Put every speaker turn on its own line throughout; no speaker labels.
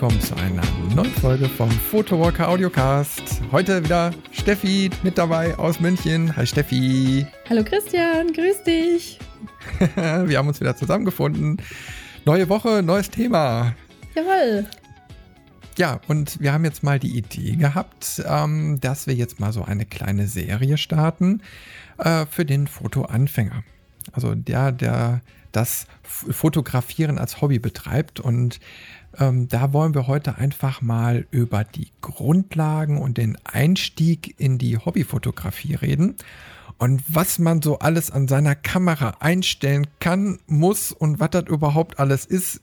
willkommen zu einer neuen Folge vom Photowalker Audiocast. Heute wieder Steffi mit dabei aus München. Hi Steffi.
Hallo Christian, grüß dich.
Wir haben uns wieder zusammengefunden. Neue Woche, neues Thema.
Jawohl.
Ja, und wir haben jetzt mal die Idee gehabt, ähm, dass wir jetzt mal so eine kleine Serie starten äh, für den Fotoanfänger. Also der, der das Fotografieren als Hobby betreibt. Und ähm, da wollen wir heute einfach mal über die Grundlagen und den Einstieg in die Hobbyfotografie reden. Und was man so alles an seiner Kamera einstellen kann, muss und was das überhaupt alles ist,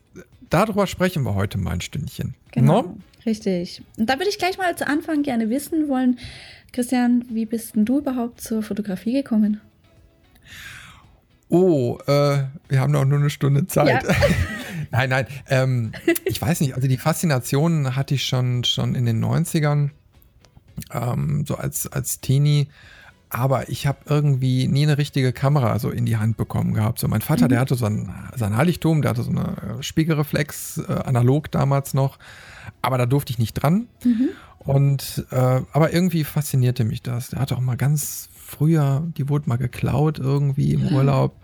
darüber sprechen wir heute mal ein Stündchen.
Genau, no? richtig. Und da würde ich gleich mal zu Anfang gerne wissen wollen, Christian, wie bist denn du überhaupt zur Fotografie gekommen?
oh, äh, wir haben noch nur eine Stunde Zeit. Ja. nein, nein, ähm, ich weiß nicht, also die Faszination hatte ich schon, schon in den 90ern, ähm, so als, als Teenie. Aber ich habe irgendwie nie eine richtige Kamera so in die Hand bekommen gehabt. So mein Vater, mhm. der hatte so ein, sein Heiligtum, der hatte so eine Spiegelreflex, äh, analog damals noch. Aber da durfte ich nicht dran. Mhm. Und äh, aber irgendwie faszinierte mich das. Der hatte auch mal ganz früher, die wurde mal geklaut irgendwie im Urlaub.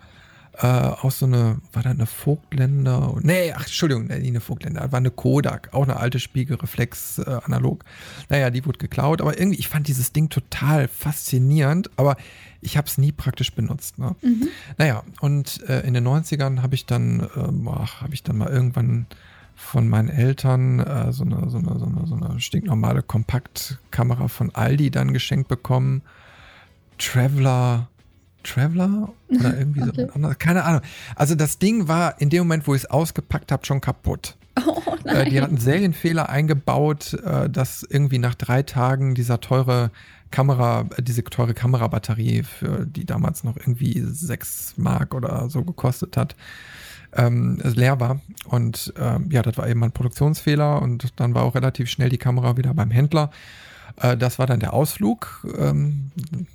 Äh, auch so eine, war da eine Vogtländer? Nee, ach, Entschuldigung, nee, eine Vogtländer, war eine Kodak, auch eine alte Spiegelreflex äh, analog. Naja, die wurde geklaut, aber irgendwie, ich fand dieses Ding total faszinierend, aber ich habe es nie praktisch benutzt. Ne? Mhm. Naja, und äh, in den 90ern habe ich dann, ähm, habe ich dann mal irgendwann von meinen Eltern äh, so, eine, so, eine, so, eine, so eine stinknormale Kompaktkamera von Aldi dann geschenkt bekommen. Traveler, Traveler oder irgendwie okay. so anderes. Keine Ahnung. Also das Ding war in dem Moment, wo ich es ausgepackt habe, schon kaputt. Oh, äh, die hatten Serienfehler eingebaut, äh, dass irgendwie nach drei Tagen dieser teure Kamera, äh, diese teure Kamerabatterie, für die damals noch irgendwie sechs Mark oder so gekostet hat, ähm, leer war. Und ähm, ja, das war eben ein Produktionsfehler und dann war auch relativ schnell die Kamera wieder beim Händler. Äh, das war dann der Ausflug. Ähm,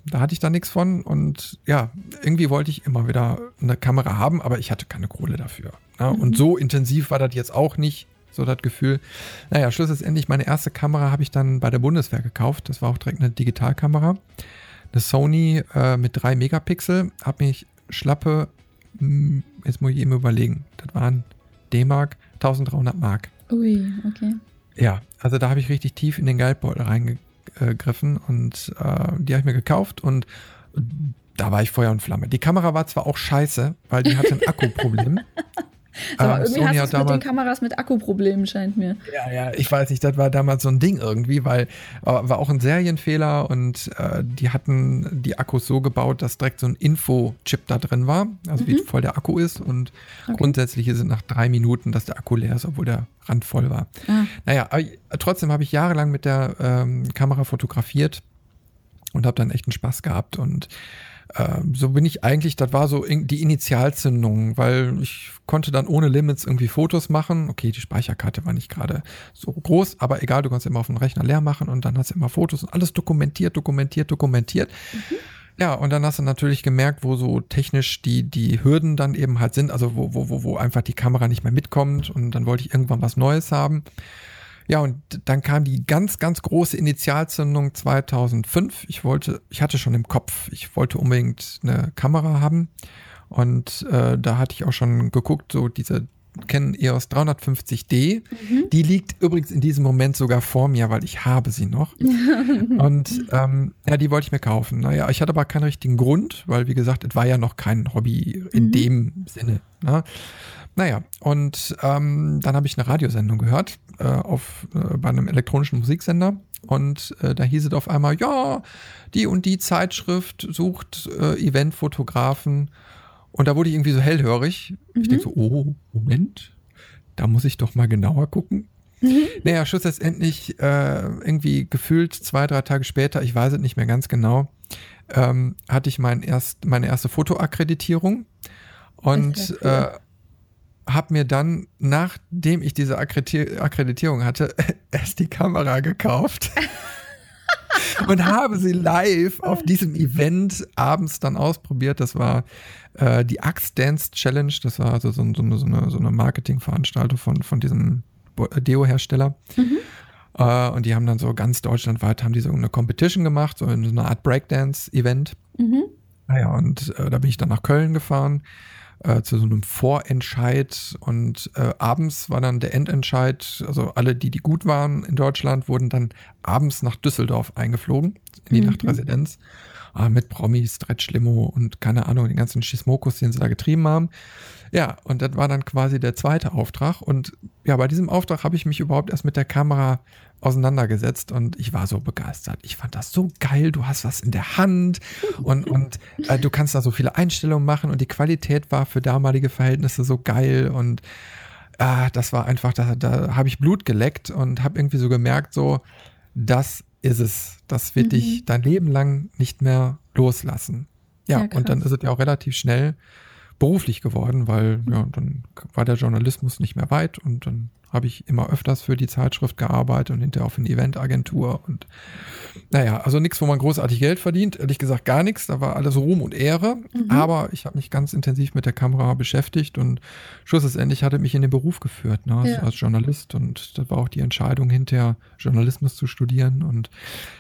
da hatte ich dann nichts von. Und ja, irgendwie wollte ich immer wieder eine Kamera haben, aber ich hatte keine Kohle dafür. Ne? Mhm. Und so intensiv war das jetzt auch nicht. So das Gefühl. Naja, schlussendlich, meine erste Kamera habe ich dann bei der Bundeswehr gekauft. Das war auch direkt eine Digitalkamera. Eine Sony äh, mit 3 Megapixel. Habe mich schlappe, hm, jetzt muss ich eben überlegen, das waren D-Mark, 1300 Mark.
Ui, okay.
Ja, also da habe ich richtig tief in den Geldbeutel reinge gegriffen und äh, die habe ich mir gekauft und da war ich Feuer und Flamme. Die Kamera war zwar auch scheiße, weil die hatte ein Akkuproblem.
Aber irgendwie Sony hast du mit den Kameras mit Akkuproblemen, scheint mir.
Ja, ja, ich weiß nicht, das war damals so ein Ding irgendwie, weil äh, war auch ein Serienfehler und äh, die hatten die Akkus so gebaut, dass direkt so ein Info-Chip da drin war, also mhm. wie voll der Akku ist und okay. grundsätzlich sind nach drei Minuten, dass der Akku leer ist, obwohl der Rand voll war. Ah. Naja, aber trotzdem habe ich jahrelang mit der ähm, Kamera fotografiert und habe dann echt einen Spaß gehabt und ähm, so bin ich eigentlich, das war so die Initialzündung, weil ich konnte dann ohne Limits irgendwie Fotos machen. Okay, die Speicherkarte war nicht gerade so groß, aber egal, du kannst immer auf dem Rechner leer machen und dann hast du immer Fotos und alles dokumentiert, dokumentiert, dokumentiert. Mhm. Ja, und dann hast du natürlich gemerkt, wo so technisch die, die Hürden dann eben halt sind, also wo, wo, wo, wo einfach die Kamera nicht mehr mitkommt und dann wollte ich irgendwann was Neues haben. Ja, und dann kam die ganz, ganz große Initialzündung 2005. Ich wollte, ich hatte schon im Kopf, ich wollte unbedingt eine Kamera haben. Und äh, da hatte ich auch schon geguckt, so diese Canon EOS 350D. Mhm. Die liegt übrigens in diesem Moment sogar vor mir, weil ich habe sie noch. und ähm, ja, die wollte ich mir kaufen. Naja, ich hatte aber keinen richtigen Grund, weil wie gesagt, es war ja noch kein Hobby in mhm. dem Sinne. Ne? Naja, und ähm, dann habe ich eine Radiosendung gehört äh, auf, äh, bei einem elektronischen Musiksender und äh, da hieß es auf einmal, ja, die und die Zeitschrift sucht äh, Eventfotografen und da wurde ich irgendwie so hellhörig. Mhm. Ich denke so, oh, Moment, da muss ich doch mal genauer gucken. Mhm. Naja, schlussendlich äh, irgendwie gefühlt zwei, drei Tage später, ich weiß es nicht mehr ganz genau, ähm, hatte ich mein erst, meine erste Fotoakkreditierung und äh, habe mir dann, nachdem ich diese Akkreditierung hatte, erst die Kamera gekauft. und habe sie live auf diesem Event abends dann ausprobiert. Das war äh, die Axe Dance Challenge. Das war also so, so, so eine, so eine Marketingveranstaltung von, von diesem Deo-Hersteller. Mhm. Äh, und die haben dann so ganz deutschlandweit haben die so eine Competition gemacht, so eine Art Breakdance-Event. Mhm. Naja, und äh, da bin ich dann nach Köln gefahren äh, zu so einem Vorentscheid und äh, abends war dann der Endentscheid. Also alle, die, die gut waren in Deutschland, wurden dann abends nach Düsseldorf eingeflogen, in die mhm. Nachtresidenz. Äh, mit Promis, Stretch Limo und keine Ahnung, den ganzen Schismokus, den sie da getrieben haben. Ja, und das war dann quasi der zweite Auftrag. Und ja, bei diesem Auftrag habe ich mich überhaupt erst mit der Kamera auseinandergesetzt und ich war so begeistert. Ich fand das so geil. Du hast was in der Hand und, und äh, du kannst da so viele Einstellungen machen und die Qualität war für damalige Verhältnisse so geil und äh, das war einfach, da, da habe ich Blut geleckt und habe irgendwie so gemerkt, so, das ist es. Das wird mhm. dich dein Leben lang nicht mehr loslassen. Ja, ja und dann ist es ja auch relativ schnell beruflich geworden, weil ja, dann war der Journalismus nicht mehr weit und dann habe ich immer öfters für die Zeitschrift gearbeitet und hinterher auch für eine Eventagentur und naja, also nichts, wo man großartig Geld verdient, ehrlich gesagt gar nichts, da war alles Ruhm und Ehre, mhm. aber ich habe mich ganz intensiv mit der Kamera beschäftigt und schlussendlich hatte mich in den Beruf geführt, ne, also ja. als Journalist und das war auch die Entscheidung hinterher Journalismus zu studieren und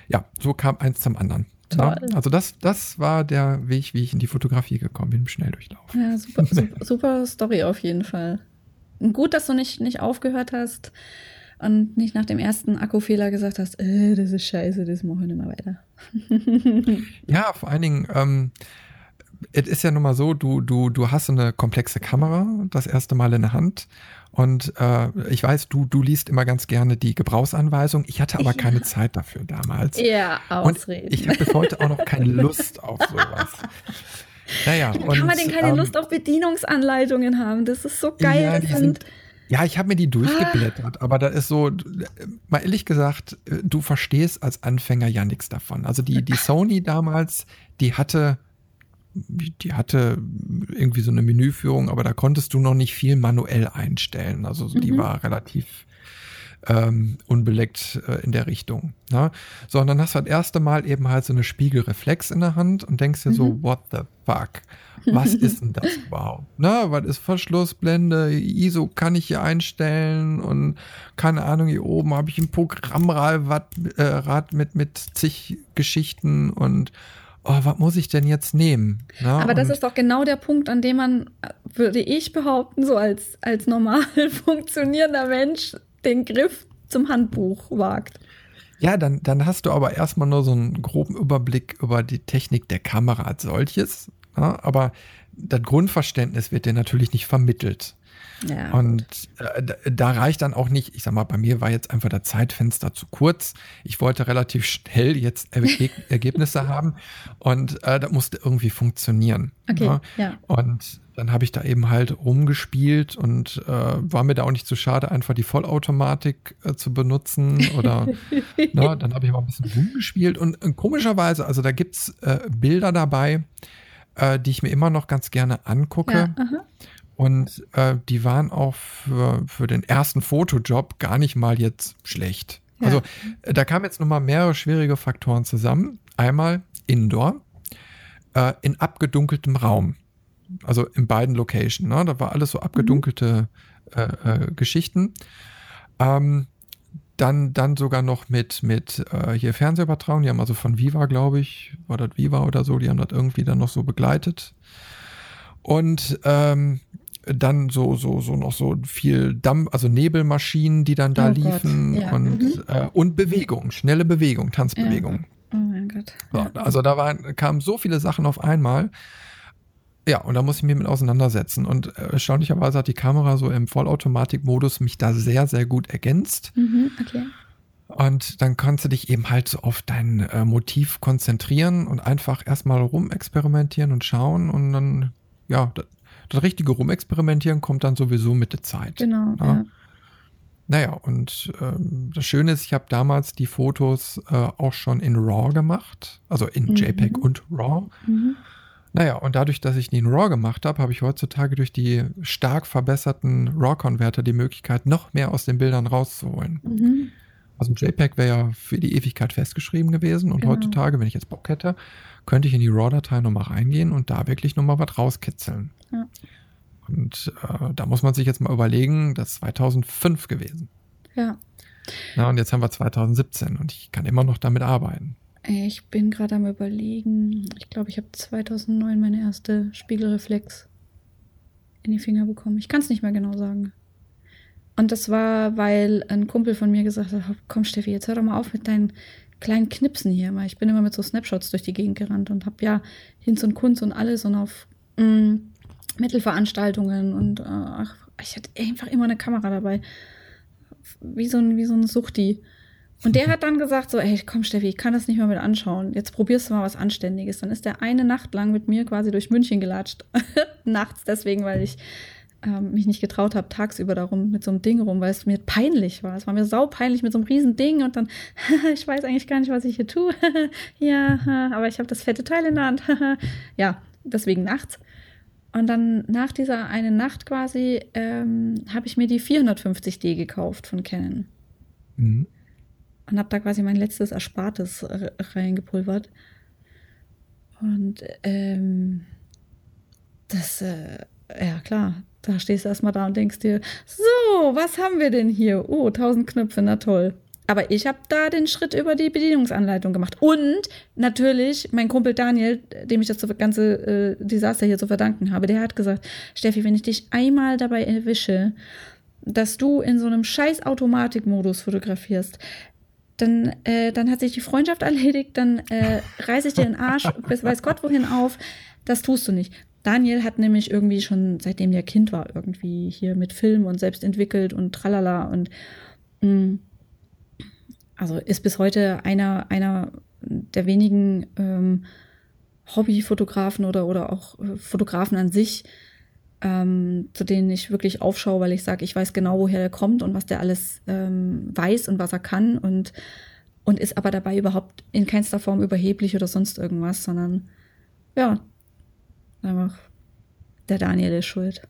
ja, so kam eins zum anderen. Ja, also das, das war der Weg, wie ich in die Fotografie gekommen bin, im Schnelldurchlauf.
Ja, super, super, super Story auf jeden Fall. Gut, dass du nicht, nicht aufgehört hast und nicht nach dem ersten Akkufehler gesagt hast, äh, das ist scheiße, das mache ich nicht mehr weiter.
ja, vor allen Dingen, ähm, es ist ja nun mal so, du, du, du hast eine komplexe Kamera das erste Mal in der Hand und äh, ich weiß, du, du liest immer ganz gerne die Gebrauchsanweisung. Ich hatte aber ja. keine Zeit dafür damals.
Ja, Ausreden.
Und ich habe bis heute auch noch keine Lust auf sowas.
Naja, Wie kann man denn keine ähm, Lust auf Bedienungsanleitungen haben? Das ist so geil. Ja,
die sind, ja, ich habe mir die durchgeblättert, ah. aber da ist so, mal ehrlich gesagt, du verstehst als Anfänger ja nichts davon. Also die, die Sony damals, die hatte die hatte irgendwie so eine Menüführung, aber da konntest du noch nicht viel manuell einstellen. Also die mhm. war relativ ähm, unbeleckt äh, in der Richtung. Ne? So, und dann hast du das erste Mal eben halt so eine Spiegelreflex in der Hand und denkst dir mhm. so, what the fuck? Was ist denn das überhaupt? Na, was ist Verschlussblende? ISO kann ich hier einstellen und keine Ahnung, hier oben habe ich ein Programmrad äh, mit, mit zig Geschichten und oh, was muss ich denn jetzt nehmen?
Ja, Aber das ist doch genau der Punkt, an dem man, würde ich behaupten, so als, als normal funktionierender Mensch den Griff zum Handbuch wagt.
Ja, dann, dann hast du aber erstmal nur so einen groben Überblick über die Technik der Kamera als solches. Ja, aber das Grundverständnis wird dir natürlich nicht vermittelt. Ja, und äh, da reicht dann auch nicht, ich sag mal, bei mir war jetzt einfach das Zeitfenster zu kurz. Ich wollte relativ schnell jetzt Erge Ergebnisse haben und äh, das musste irgendwie funktionieren.
Okay, ja. ja.
Und dann habe ich da eben halt rumgespielt und äh, war mir da auch nicht zu schade, einfach die Vollautomatik äh, zu benutzen. Oder na, ne, dann habe ich mal ein bisschen rumgespielt. Und, und komischerweise, also da gibt es äh, Bilder dabei, äh, die ich mir immer noch ganz gerne angucke. Ja, und äh, die waren auch für, für den ersten Fotojob gar nicht mal jetzt schlecht. Ja. Also äh, da kamen jetzt nochmal mehrere schwierige Faktoren zusammen. Einmal Indoor, äh, in abgedunkeltem Raum. Also in beiden Locations. Ne? Da war alles so abgedunkelte mhm. Geschichten. Ähm, dann, dann sogar noch mit, mit äh, hier Fernsehübertragung. Die haben also von Viva, glaube ich, war das Viva oder so, die haben das irgendwie dann noch so begleitet. Und ähm, dann so, so, so noch so viel Dampf, also Nebelmaschinen, die dann da oh liefen ja. und, mhm. äh, und Bewegung, schnelle Bewegung, Tanzbewegung. Ja. Oh mein Gott. So, also da waren, kamen so viele Sachen auf einmal. Ja, und da muss ich mich mit auseinandersetzen. Und äh, erstaunlicherweise hat die Kamera so im Vollautomatikmodus mich da sehr, sehr gut ergänzt. Mhm, okay. Und dann kannst du dich eben halt so auf dein äh, Motiv konzentrieren und einfach erstmal rumexperimentieren und schauen und dann, ja, das richtige Rumexperimentieren kommt dann sowieso mit der Zeit.
Genau. Ja. ja.
Naja, und ähm, das Schöne ist, ich habe damals die Fotos äh, auch schon in RAW gemacht, also in mhm. JPEG und RAW. Mhm. Naja, und dadurch, dass ich die in RAW gemacht habe, habe ich heutzutage durch die stark verbesserten RAW-Converter die Möglichkeit, noch mehr aus den Bildern rauszuholen. Mhm. Also ein JPEG wäre ja für die Ewigkeit festgeschrieben gewesen und genau. heutzutage, wenn ich jetzt Bock hätte, könnte ich in die RAW-Datei nochmal reingehen und da wirklich nochmal was rauskitzeln. Ja. Und äh, da muss man sich jetzt mal überlegen, das ist 2005 gewesen.
Ja.
Na, und jetzt haben wir 2017 und ich kann immer noch damit arbeiten.
Ich bin gerade am überlegen. Ich glaube, ich habe 2009 meine erste Spiegelreflex in die Finger bekommen. Ich kann es nicht mehr genau sagen. Und das war, weil ein Kumpel von mir gesagt hat, komm Steffi, jetzt hör doch mal auf mit deinen kleinen Knipsen hier. Ich bin immer mit so Snapshots durch die Gegend gerannt und habe ja Hinz und Kunz und alles und auf mh, mm, Mittelveranstaltungen und äh, ach, ich hatte einfach immer eine Kamera dabei. Wie so ein, wie so ein Suchti. Und der hat dann gesagt so, ey, komm Steffi, ich kann das nicht mehr mit anschauen. Jetzt probierst du mal was Anständiges. Dann ist der eine Nacht lang mit mir quasi durch München gelatscht. Nachts deswegen, weil ich ähm, mich nicht getraut habe, tagsüber darum mit so einem Ding rum, weil es mir peinlich war. Es war mir saupeinlich mit so einem riesen Ding und dann, ich weiß eigentlich gar nicht, was ich hier tue. ja, aber ich habe das fette Teil in der Hand. ja, deswegen nachts. Und dann nach dieser einen Nacht quasi ähm, habe ich mir die 450D gekauft von Canon. Mhm. Und habe da quasi mein letztes Erspartes reingepulvert. Und ähm, das, äh, ja klar, da stehst du erstmal da und denkst dir, so, was haben wir denn hier? Oh, 1000 Knöpfe, na toll. Aber ich habe da den Schritt über die Bedienungsanleitung gemacht. Und natürlich mein Kumpel Daniel, dem ich das ganze äh, Desaster hier zu verdanken habe, der hat gesagt, Steffi, wenn ich dich einmal dabei erwische, dass du in so einem scheiß Automatikmodus fotografierst, dann, äh, dann hat sich die Freundschaft erledigt, dann äh, reiße ich dir den Arsch bis weiß Gott wohin auf. Das tust du nicht. Daniel hat nämlich irgendwie schon, seitdem er Kind war, irgendwie hier mit Film und selbst entwickelt und tralala und mh, mm, also ist bis heute einer, einer der wenigen ähm, Hobbyfotografen oder, oder auch äh, Fotografen an sich, ähm, zu denen ich wirklich aufschaue, weil ich sage, ich weiß genau, woher er kommt und was der alles ähm, weiß und was er kann und, und ist aber dabei überhaupt in keinster Form überheblich oder sonst irgendwas, sondern ja, einfach der Daniel ist schuld.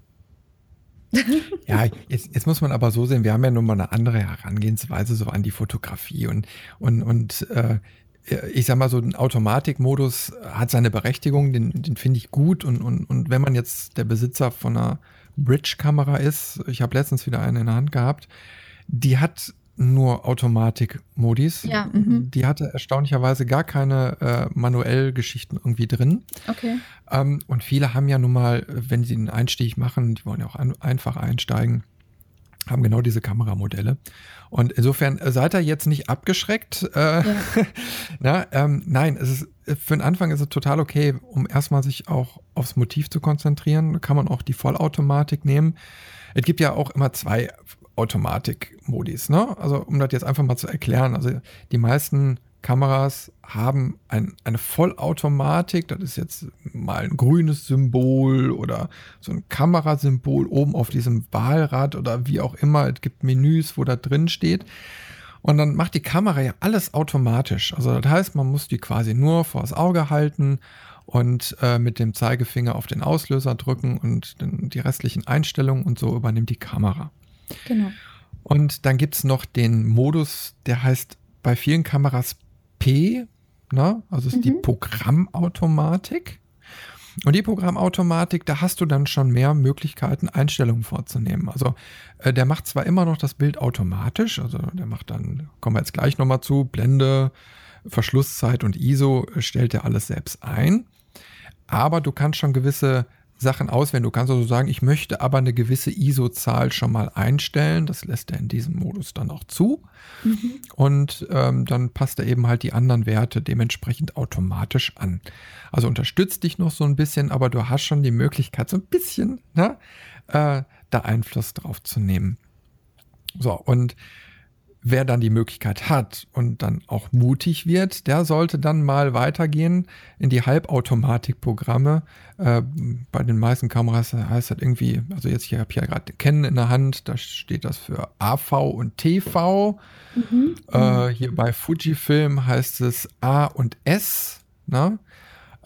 ja, jetzt, jetzt muss man aber so sehen, wir haben ja nun mal eine andere Herangehensweise so an die Fotografie und, und, und äh, ich sag mal so, ein Automatikmodus hat seine Berechtigung, den, den finde ich gut und, und, und wenn man jetzt der Besitzer von einer Bridge-Kamera ist, ich habe letztens wieder eine in der Hand gehabt, die hat nur Automatik-Modis.
Ja, mhm.
Die hatte erstaunlicherweise gar keine äh, manuell Geschichten irgendwie drin.
Okay.
Ähm, und viele haben ja nun mal, wenn sie einen Einstieg machen, die wollen ja auch an, einfach einsteigen, haben genau diese Kameramodelle. Und insofern äh, seid ihr jetzt nicht abgeschreckt. Äh, ja. na, ähm, nein, es ist, für den Anfang ist es total okay, um erstmal sich auch aufs Motiv zu konzentrieren. Kann man auch die Vollautomatik nehmen. Es gibt ja auch immer zwei Automatik-Modis. Ne? Also um das jetzt einfach mal zu erklären, also die meisten Kameras haben ein, eine Vollautomatik, das ist jetzt mal ein grünes Symbol oder so ein Kamerasymbol oben auf diesem Wahlrad oder wie auch immer. Es gibt Menüs, wo da drin steht. Und dann macht die Kamera ja alles automatisch. Also das heißt, man muss die quasi nur vors Auge halten und äh, mit dem Zeigefinger auf den Auslöser drücken und dann die restlichen Einstellungen und so übernimmt die Kamera.
Genau.
Und dann gibt es noch den Modus, der heißt bei vielen Kameras P, ne? also ist mhm. die Programmautomatik. Und die Programmautomatik, da hast du dann schon mehr Möglichkeiten, Einstellungen vorzunehmen. Also äh, der macht zwar immer noch das Bild automatisch, also der macht dann, kommen wir jetzt gleich nochmal zu, Blende, Verschlusszeit und ISO stellt er alles selbst ein. Aber du kannst schon gewisse Sachen auswählen. Du kannst also sagen, ich möchte aber eine gewisse ISO-Zahl schon mal einstellen. Das lässt er in diesem Modus dann auch zu. Mhm. Und ähm, dann passt er eben halt die anderen Werte dementsprechend automatisch an. Also unterstützt dich noch so ein bisschen, aber du hast schon die Möglichkeit, so ein bisschen ne, äh, da Einfluss drauf zu nehmen. So, und wer dann die Möglichkeit hat und dann auch mutig wird, der sollte dann mal weitergehen in die Halbautomatikprogramme. Äh, bei den meisten Kameras heißt das irgendwie, also jetzt hier habe ich ja gerade Canon in der Hand, da steht das für AV und TV. Mhm. Äh, hier bei Fujifilm heißt es A und S. Ne?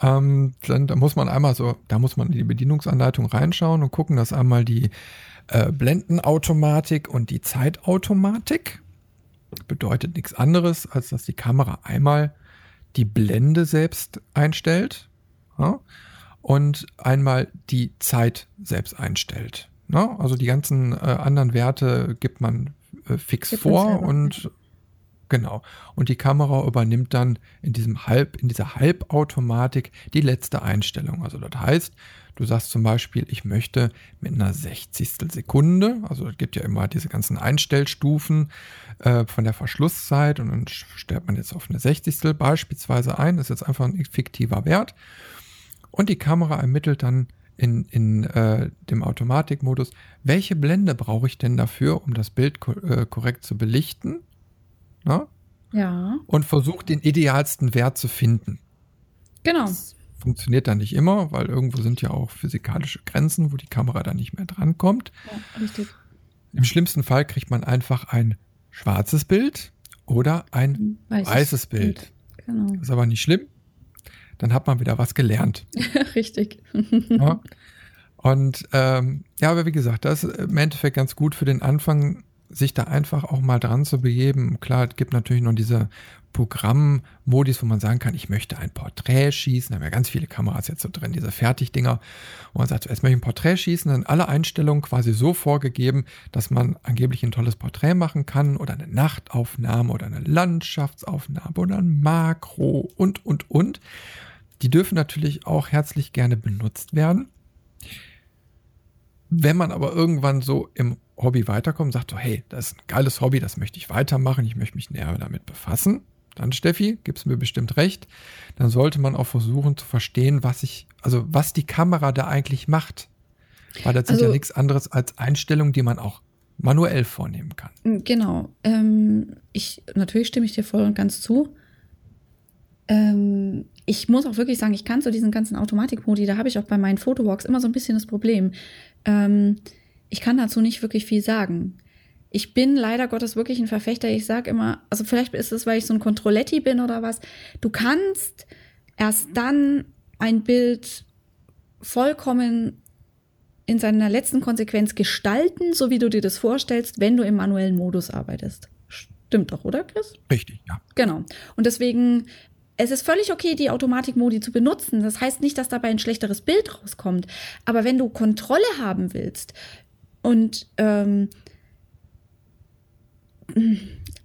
Ähm, dann, da muss man einmal so, da muss man in die Bedienungsanleitung reinschauen und gucken, dass einmal die äh, Blendenautomatik und die Zeitautomatik bedeutet nichts anderes, als dass die Kamera einmal die Blende selbst einstellt ja, und einmal die Zeit selbst einstellt. Ja, also die ganzen äh, anderen Werte gibt man äh, fix vor und genau. Und die Kamera übernimmt dann in diesem Halb, in dieser Halbautomatik die letzte Einstellung. Also das heißt, du sagst zum Beispiel, ich möchte mit einer Sechzigstel Sekunde, also es gibt ja immer diese ganzen Einstellstufen äh, von der Verschlusszeit und dann stellt man jetzt auf eine Sechzigstel beispielsweise ein, das ist jetzt einfach ein fiktiver Wert. Und die Kamera ermittelt dann in, in äh, dem Automatikmodus, welche Blende brauche ich denn dafür, um das Bild ko äh, korrekt zu belichten? Na?
Ja.
Und versucht den idealsten Wert zu finden.
Genau.
Das funktioniert dann nicht immer, weil irgendwo sind ja auch physikalische Grenzen, wo die Kamera dann nicht mehr drankommt.
Ja, richtig.
Im schlimmsten Fall kriegt man einfach ein schwarzes Bild oder ein weißes, weißes Bild. Bild. Genau. Das ist aber nicht schlimm dann hat man wieder was gelernt.
Richtig.
ja. Und ähm, ja, aber wie gesagt, das ist im Endeffekt ganz gut für den Anfang, sich da einfach auch mal dran zu begeben. Klar, es gibt natürlich noch diese Programmmodis, wo man sagen kann, ich möchte ein Porträt schießen. Da haben ja ganz viele Kameras jetzt so drin, diese Fertigdinger. Wo man sagt, jetzt möchte ich ein Porträt schießen, dann alle Einstellungen quasi so vorgegeben, dass man angeblich ein tolles Porträt machen kann oder eine Nachtaufnahme oder eine Landschaftsaufnahme oder ein Makro und, und, und. Die dürfen natürlich auch herzlich gerne benutzt werden. Wenn man aber irgendwann so im Hobby weiterkommt, sagt so, hey, das ist ein geiles Hobby, das möchte ich weitermachen, ich möchte mich näher damit befassen, dann Steffi, gibst mir bestimmt recht, dann sollte man auch versuchen zu verstehen, was ich, also was die Kamera da eigentlich macht. Weil das also, sind ja nichts anderes als Einstellungen, die man auch manuell vornehmen kann.
Genau. Ähm, ich, natürlich stimme ich dir voll und ganz zu. Ähm, ich muss auch wirklich sagen, ich kann zu diesen ganzen Automatikmodi, da habe ich auch bei meinen Fotowalks immer so ein bisschen das Problem. Ähm, ich kann dazu nicht wirklich viel sagen. Ich bin leider Gottes wirklich ein Verfechter. Ich sage immer, also vielleicht ist es, weil ich so ein Controletti bin oder was. Du kannst erst dann ein Bild vollkommen in seiner letzten Konsequenz gestalten, so wie du dir das vorstellst, wenn du im manuellen Modus arbeitest. Stimmt doch, oder, Chris?
Richtig, ja.
Genau. Und deswegen es ist völlig okay, die Automatikmodi zu benutzen. Das heißt nicht, dass dabei ein schlechteres Bild rauskommt. Aber wenn du Kontrolle haben willst und ähm,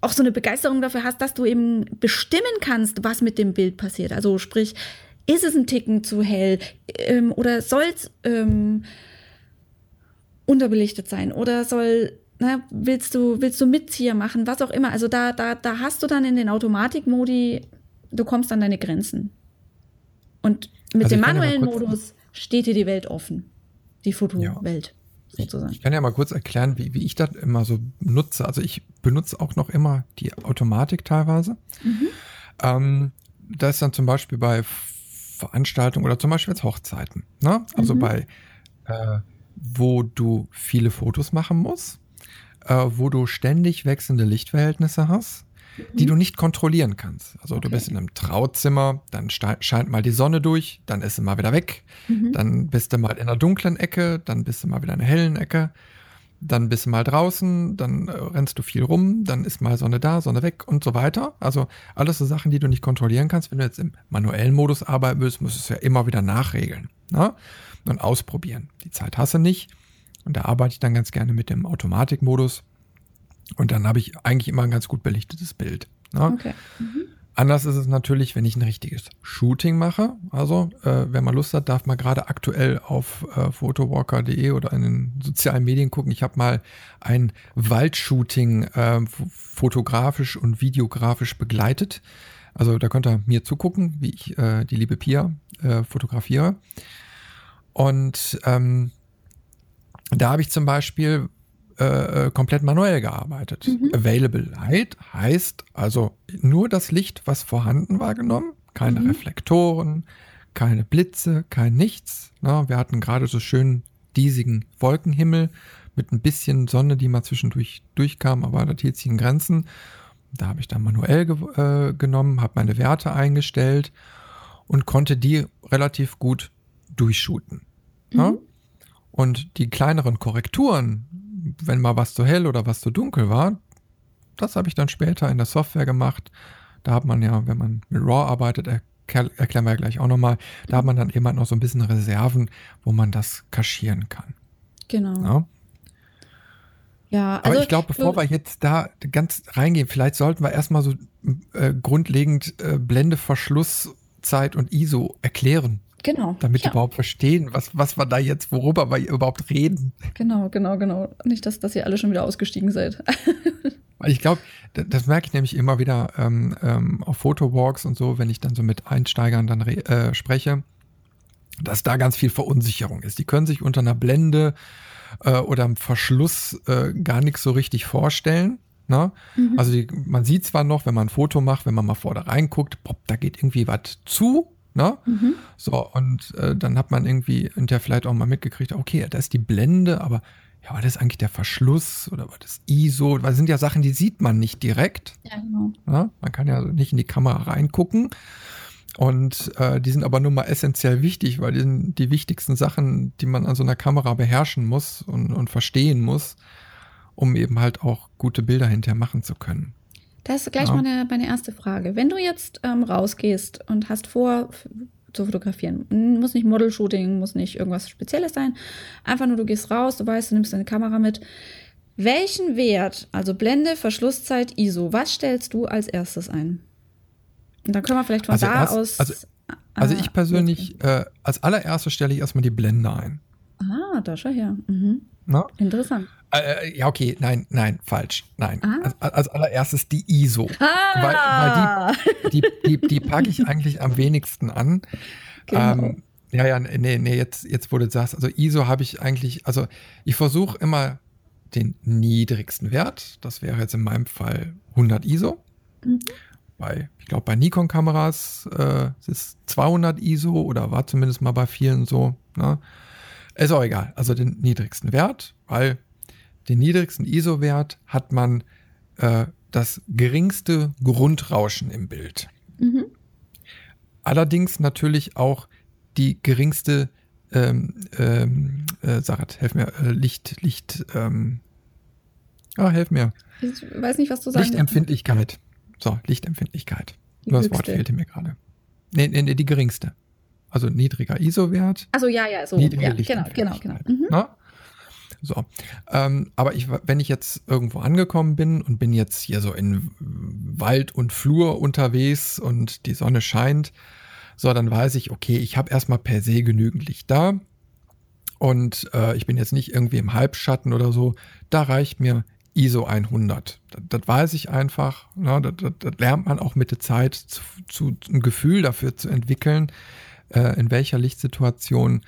auch so eine Begeisterung dafür hast, dass du eben bestimmen kannst, was mit dem Bild passiert. Also sprich, ist es ein Ticken zu hell ähm, oder soll es ähm, unterbelichtet sein oder soll na, willst du willst du Mitzieher machen, was auch immer. Also da da da hast du dann in den Automatikmodi du kommst an deine Grenzen. Und mit also dem manuellen Modus steht dir die Welt offen. Die Fotowelt. Ja. Sozusagen.
Ich kann ja mal kurz erklären, wie, wie ich das immer so nutze. Also ich benutze auch noch immer die Automatik teilweise. Mhm. Ähm, da ist dann zum Beispiel bei Veranstaltungen oder zum Beispiel jetzt Hochzeiten. Ne? Also mhm. bei, äh, wo du viele Fotos machen musst, äh, wo du ständig wechselnde Lichtverhältnisse hast, die mhm. du nicht kontrollieren kannst. Also okay. du bist in einem Trauzimmer, dann scheint mal die Sonne durch, dann ist sie mal wieder weg, mhm. dann bist du mal in einer dunklen Ecke, dann bist du mal wieder in einer hellen Ecke, dann bist du mal draußen, dann äh, rennst du viel rum, dann ist mal Sonne da, Sonne weg und so weiter. Also alles so Sachen, die du nicht kontrollieren kannst. Wenn du jetzt im manuellen Modus arbeiten willst, musst du es ja immer wieder nachregeln ne? und ausprobieren. Die Zeit hast du nicht. Und da arbeite ich dann ganz gerne mit dem Automatikmodus. Und dann habe ich eigentlich immer ein ganz gut belichtetes Bild. Ne? Okay. Mhm. Anders ist es natürlich, wenn ich ein richtiges Shooting mache. Also, äh, wenn man Lust hat, darf man gerade aktuell auf äh, photowalker.de oder in den sozialen Medien gucken. Ich habe mal ein Waldshooting äh, fotografisch und videografisch begleitet. Also, da könnt ihr mir zugucken, wie ich äh, die liebe Pia äh, fotografiere. Und ähm, da habe ich zum Beispiel äh, äh, komplett manuell gearbeitet. Mhm. Availability heißt also nur das Licht, was vorhanden war, genommen. Keine mhm. Reflektoren, keine Blitze, kein nichts. Na, wir hatten gerade so schön diesigen Wolkenhimmel mit ein bisschen Sonne, die mal zwischendurch durchkam, aber das hielt sich in Grenzen. Da habe ich dann manuell ge äh, genommen, habe meine Werte eingestellt und konnte die relativ gut durchshooten. Mhm. Und die kleineren Korrekturen, wenn mal was zu hell oder was zu dunkel war, das habe ich dann später in der Software gemacht. Da hat man ja, wenn man mit RAW arbeitet, erklären wir ja gleich auch nochmal, da hat man dann immer noch so ein bisschen Reserven, wo man das kaschieren kann.
Genau. Ja? Ja,
also, aber ich glaube, bevor wir jetzt da ganz reingehen, vielleicht sollten wir erstmal so äh, grundlegend äh, Blende, Verschlusszeit und ISO erklären.
Genau.
Damit ja. überhaupt verstehen, was, was wir da jetzt, worüber wir überhaupt reden.
Genau, genau, genau. Nicht, dass, dass ihr alle schon wieder ausgestiegen seid.
Weil ich glaube, das, das, merke ich nämlich immer wieder ähm, ähm, auf Fotowalks und so, wenn ich dann so mit Einsteigern dann äh, spreche, dass da ganz viel Verunsicherung ist. Die können sich unter einer Blende äh, oder einem Verschluss äh, gar nichts so richtig vorstellen. Ne? Mhm. Also die, man sieht zwar noch, wenn man ein Foto macht, wenn man mal vor da reinguckt, pop, da geht irgendwie was zu, Ne? Mhm. So, und äh, dann hat man irgendwie hinterher vielleicht auch mal mitgekriegt, okay, da ist die Blende, aber ja, war das eigentlich der Verschluss oder war das ISO? Weil das sind ja Sachen, die sieht man nicht direkt. Ja, genau. Ne? Man kann ja nicht in die Kamera reingucken. Und äh, die sind aber nun mal essentiell wichtig, weil die sind die wichtigsten Sachen, die man an so einer Kamera beherrschen muss und, und verstehen muss, um eben halt auch gute Bilder hinterher machen zu können.
Das ist gleich ja. meine, meine erste Frage. Wenn du jetzt ähm, rausgehst und hast vor zu fotografieren, muss nicht Model-Shooting, muss nicht irgendwas Spezielles sein, einfach nur du gehst raus, du weißt, du nimmst deine Kamera mit. Welchen Wert, also Blende, Verschlusszeit, ISO, was stellst du als erstes ein? Und dann können wir vielleicht von also da erst, aus.
Also, also ich persönlich, äh, als allererstes stelle ich erstmal die Blende ein.
Ah, da schau her. Mhm. Interessant.
Äh, äh, ja, okay, nein, nein, falsch. Nein. Ah. Als, als, allererstes die ISO. Ah. Weil, weil die, die, die, die packe ich eigentlich am wenigsten an. Genau. Ähm, ja, ja, nee, nee, jetzt, jetzt wo du sagst, also ISO habe ich eigentlich, also ich versuche immer den niedrigsten Wert. Das wäre jetzt in meinem Fall 100 ISO. Mhm. Bei, ich glaube, bei Nikon-Kameras äh, ist 200 ISO oder war zumindest mal bei vielen so. Ne? Ist auch egal. Also den niedrigsten Wert, weil den niedrigsten ISO-Wert hat man äh, das geringste Grundrauschen im Bild. Mhm. Allerdings natürlich auch die geringste ähm, ähm, äh, Sarat, helf mir, äh, Licht, Licht, ähm, ah, helf mir.
Ich weiß nicht, was du sagst.
Lichtempfindlichkeit. So, Lichtempfindlichkeit. Die Nur das Wort fehlte mir gerade. Nee, nee, nee, die geringste. Also niedriger ISO-Wert.
Also ja, ja, so. Ja, genau, genau, genau. Mhm.
So. Ähm, aber ich, wenn ich jetzt irgendwo angekommen bin und bin jetzt hier so in Wald und Flur unterwegs und die Sonne scheint, so, dann weiß ich, okay, ich habe erstmal per se genügend Licht da. Und äh, ich bin jetzt nicht irgendwie im Halbschatten oder so. Da reicht mir ISO 100. Das, das weiß ich einfach. Ne? Das, das, das, lernt man auch mit der Zeit zu, zu, ein Gefühl dafür zu entwickeln, äh, in welcher Lichtsituation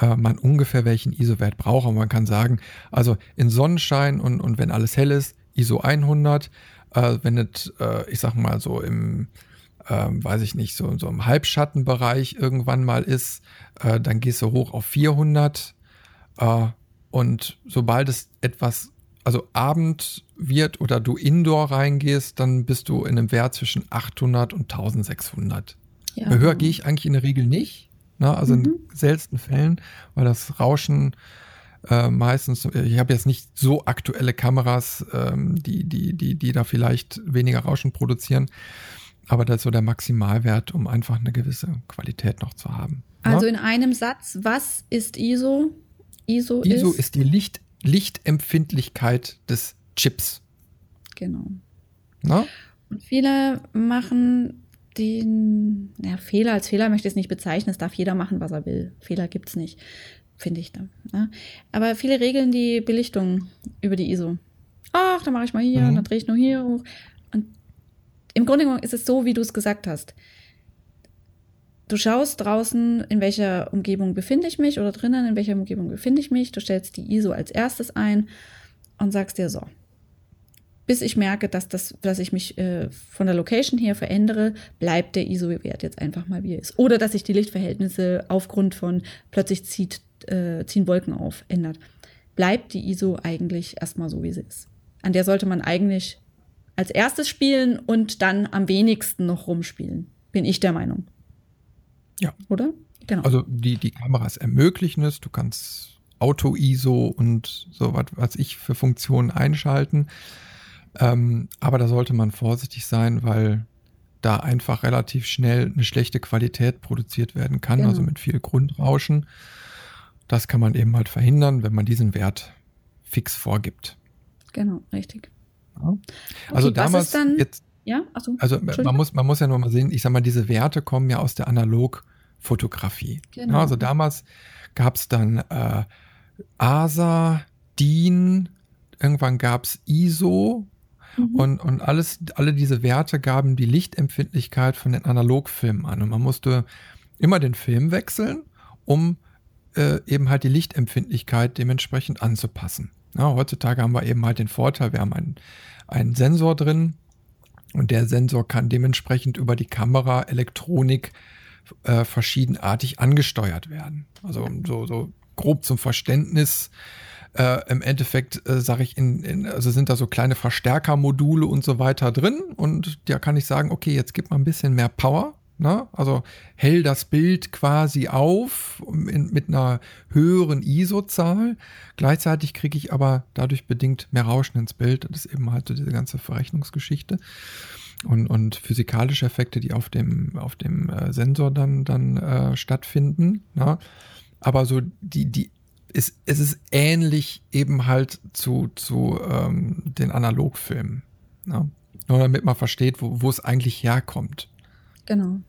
äh, man ungefähr welchen ISO-Wert braucht. Und man kann sagen, also in Sonnenschein und, und wenn alles hell ist, ISO 100. Äh, wenn es, äh, ich sag mal so im, ähm, weiß ich nicht, so, so im Halbschattenbereich irgendwann mal ist, äh, dann gehst du hoch auf 400. Äh, und sobald es etwas, also Abend wird oder du Indoor reingehst, dann bist du in einem Wert zwischen 800 und 1600. Ja. Höher gehe ich eigentlich in der Regel nicht. Ne? Also mhm. in seltensten Fällen, weil das Rauschen äh, meistens, ich habe jetzt nicht so aktuelle Kameras, ähm, die, die, die, die da vielleicht weniger Rauschen produzieren, aber das ist so der Maximalwert, um einfach eine gewisse Qualität noch zu haben.
Ne? Also in einem Satz, was ist ISO?
ISO, ISO ist, ist die Licht, Lichtempfindlichkeit des Chips.
Genau. Na? Und viele machen den ja, Fehler als Fehler möchte ich es nicht bezeichnen. Es darf jeder machen, was er will. Fehler gibt es nicht, finde ich. Da, ne? Aber viele regeln die Belichtung über die ISO. Ach, dann mache ich mal hier, mhm. dann drehe ich nur hier hoch. Und im Grunde genommen ist es so, wie du es gesagt hast. Du schaust draußen, in welcher Umgebung befinde ich mich oder drinnen, in welcher Umgebung befinde ich mich. Du stellst die ISO als erstes ein und sagst dir so, bis ich merke, dass, das, dass ich mich äh, von der Location her verändere, bleibt der ISO-Wert jetzt einfach mal wie er ist. Oder dass sich die Lichtverhältnisse aufgrund von plötzlich zieht, äh, ziehen Wolken auf, ändert. Bleibt die ISO eigentlich erstmal so, wie sie ist. An der sollte man eigentlich als erstes spielen und dann am wenigsten noch rumspielen. Bin ich der Meinung.
Ja.
Oder?
Genau. Also die, die Kameras ermöglichen es. Du kannst Auto-ISO und so was, was ich für Funktionen einschalten. Ähm, aber da sollte man vorsichtig sein, weil da einfach relativ schnell eine schlechte Qualität produziert werden kann, genau. also mit viel Grundrauschen. Das kann man eben halt verhindern, wenn man diesen Wert fix vorgibt.
Genau, richtig.
Ja. Okay, also damals,
dann,
jetzt,
ja, Achso,
also man muss, man muss ja nur mal sehen, ich sag mal, diese Werte kommen ja aus der Analogfotografie. Genau. Ja, also damals gab es dann äh, ASA, DIN, irgendwann gab es ISO mhm. und, und alles, alle diese Werte gaben die Lichtempfindlichkeit von den Analogfilmen an. Und man musste immer den Film wechseln, um äh, eben halt die Lichtempfindlichkeit dementsprechend anzupassen. Ja, heutzutage haben wir eben halt den Vorteil, wir haben einen, einen Sensor drin und der Sensor kann dementsprechend über die Kamera Elektronik äh, verschiedenartig angesteuert werden. Also so, so grob zum Verständnis. Äh, Im Endeffekt äh, sage ich, in, in, also sind da so kleine Verstärkermodule und so weiter drin und da kann ich sagen, okay, jetzt gibt man ein bisschen mehr Power Ne? Also hell das Bild quasi auf in, mit einer höheren ISO-Zahl. Gleichzeitig kriege ich aber dadurch bedingt mehr Rauschen ins Bild. Das ist eben halt so diese ganze Verrechnungsgeschichte. Und, und physikalische Effekte, die auf dem, auf dem äh, Sensor dann, dann äh, stattfinden. Ne? Aber so die, die ist, es ist ähnlich eben halt zu, zu ähm, den Analogfilmen. Ne? Nur damit man versteht, wo, wo es eigentlich herkommt.
Genau.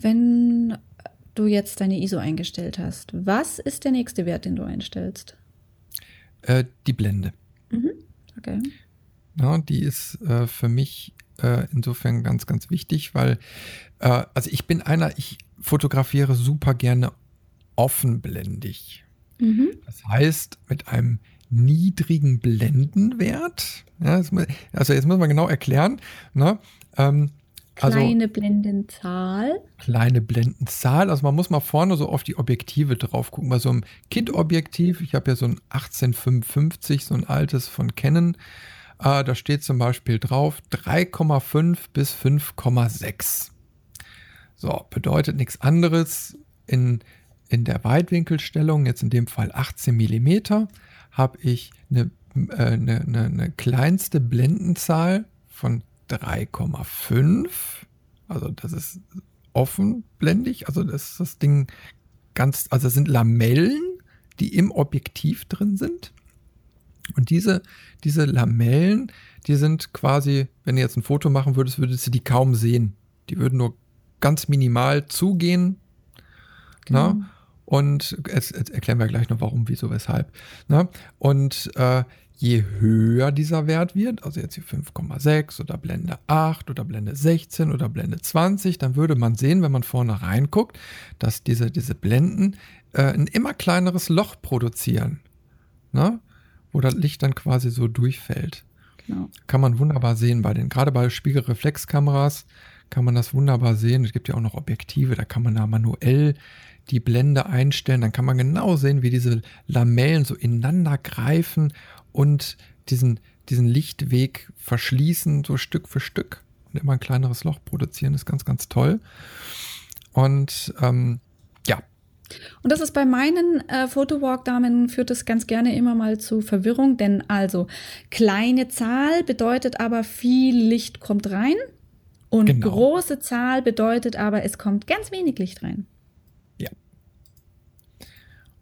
Wenn du jetzt deine ISO eingestellt hast, was ist der nächste Wert, den du einstellst?
Äh, die Blende.
Mhm. Okay.
Ja, die ist äh, für mich äh, insofern ganz, ganz wichtig, weil, äh, also ich bin einer, ich fotografiere super gerne offenblendig. Mhm. Das heißt, mit einem niedrigen Blendenwert. Ja, also jetzt muss man genau erklären. Ne? Ähm,
also kleine Blendenzahl.
Kleine Blendenzahl. Also man muss mal vorne so auf die Objektive drauf gucken. Bei so einem Kit-Objektiv, ich habe ja so ein 1855, so ein altes von Canon. Äh, da steht zum Beispiel drauf 3,5 bis 5,6. So, bedeutet nichts anderes. In, in der Weitwinkelstellung, jetzt in dem Fall 18 mm, habe ich eine, äh, eine, eine, eine kleinste Blendenzahl von 3,5. Also das ist offenblendig. Also das ist das Ding ganz, also das sind Lamellen, die im Objektiv drin sind. Und diese, diese Lamellen, die sind quasi, wenn du jetzt ein Foto machen würdest, würdest du die kaum sehen. Die würden nur ganz minimal zugehen. Genau. Na? Und jetzt, jetzt, erklären wir gleich noch warum, wieso, weshalb. Na? Und äh, je höher dieser Wert wird, also jetzt hier 5,6 oder Blende 8 oder Blende 16 oder Blende 20, dann würde man sehen, wenn man vorne reinguckt, dass diese, diese Blenden äh, ein immer kleineres Loch produzieren, ne? wo das Licht dann quasi so durchfällt. Genau. Kann man wunderbar sehen bei den, gerade bei Spiegelreflexkameras kann man das wunderbar sehen. Es gibt ja auch noch Objektive, da kann man da manuell die Blende einstellen, dann kann man genau sehen, wie diese Lamellen so ineinander greifen und diesen, diesen Lichtweg verschließen, so Stück für Stück und immer ein kleineres Loch produzieren, ist ganz, ganz toll. Und ähm, ja.
Und das ist bei meinen äh, Photowalk-Damen führt es ganz gerne immer mal zu Verwirrung, denn also kleine Zahl bedeutet aber viel Licht kommt rein und genau. große Zahl bedeutet aber es kommt ganz wenig Licht rein.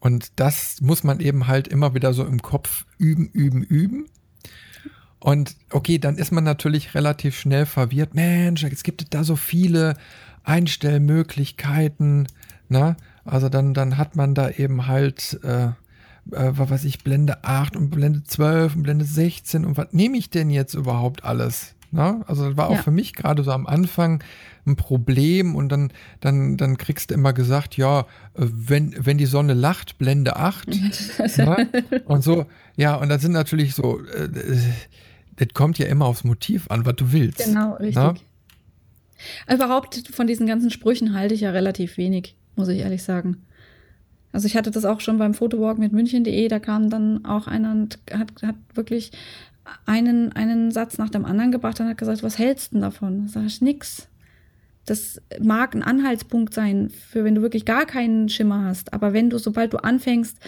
Und das muss man eben halt immer wieder so im Kopf üben, üben, üben. Und okay, dann ist man natürlich relativ schnell verwirrt. Mensch, es gibt da so viele Einstellmöglichkeiten. Ne? Also dann, dann hat man da eben halt, äh, äh, was weiß ich, Blende 8 und Blende 12 und Blende 16 und was nehme ich denn jetzt überhaupt alles? Ne? Also das war auch ja. für mich gerade so am Anfang ein Problem und dann, dann, dann kriegst du immer gesagt, ja, äh, wenn, wenn die Sonne lacht, Blende 8. ne? Und so, ja, und das sind natürlich so, äh, das kommt ja immer aufs Motiv an, was du willst.
Genau, richtig. Ne? Überhaupt von diesen ganzen Sprüchen halte ich ja relativ wenig, muss ich ehrlich sagen. Also ich hatte das auch schon beim Fotowalk mit München.de, da kam dann auch einer und hat, hat wirklich einen, einen Satz nach dem anderen gebracht und hat gesagt, was hältst du denn davon? Da sag ich, nix. Das mag ein Anhaltspunkt sein, für wenn du wirklich gar keinen Schimmer hast. Aber wenn du, sobald du anfängst,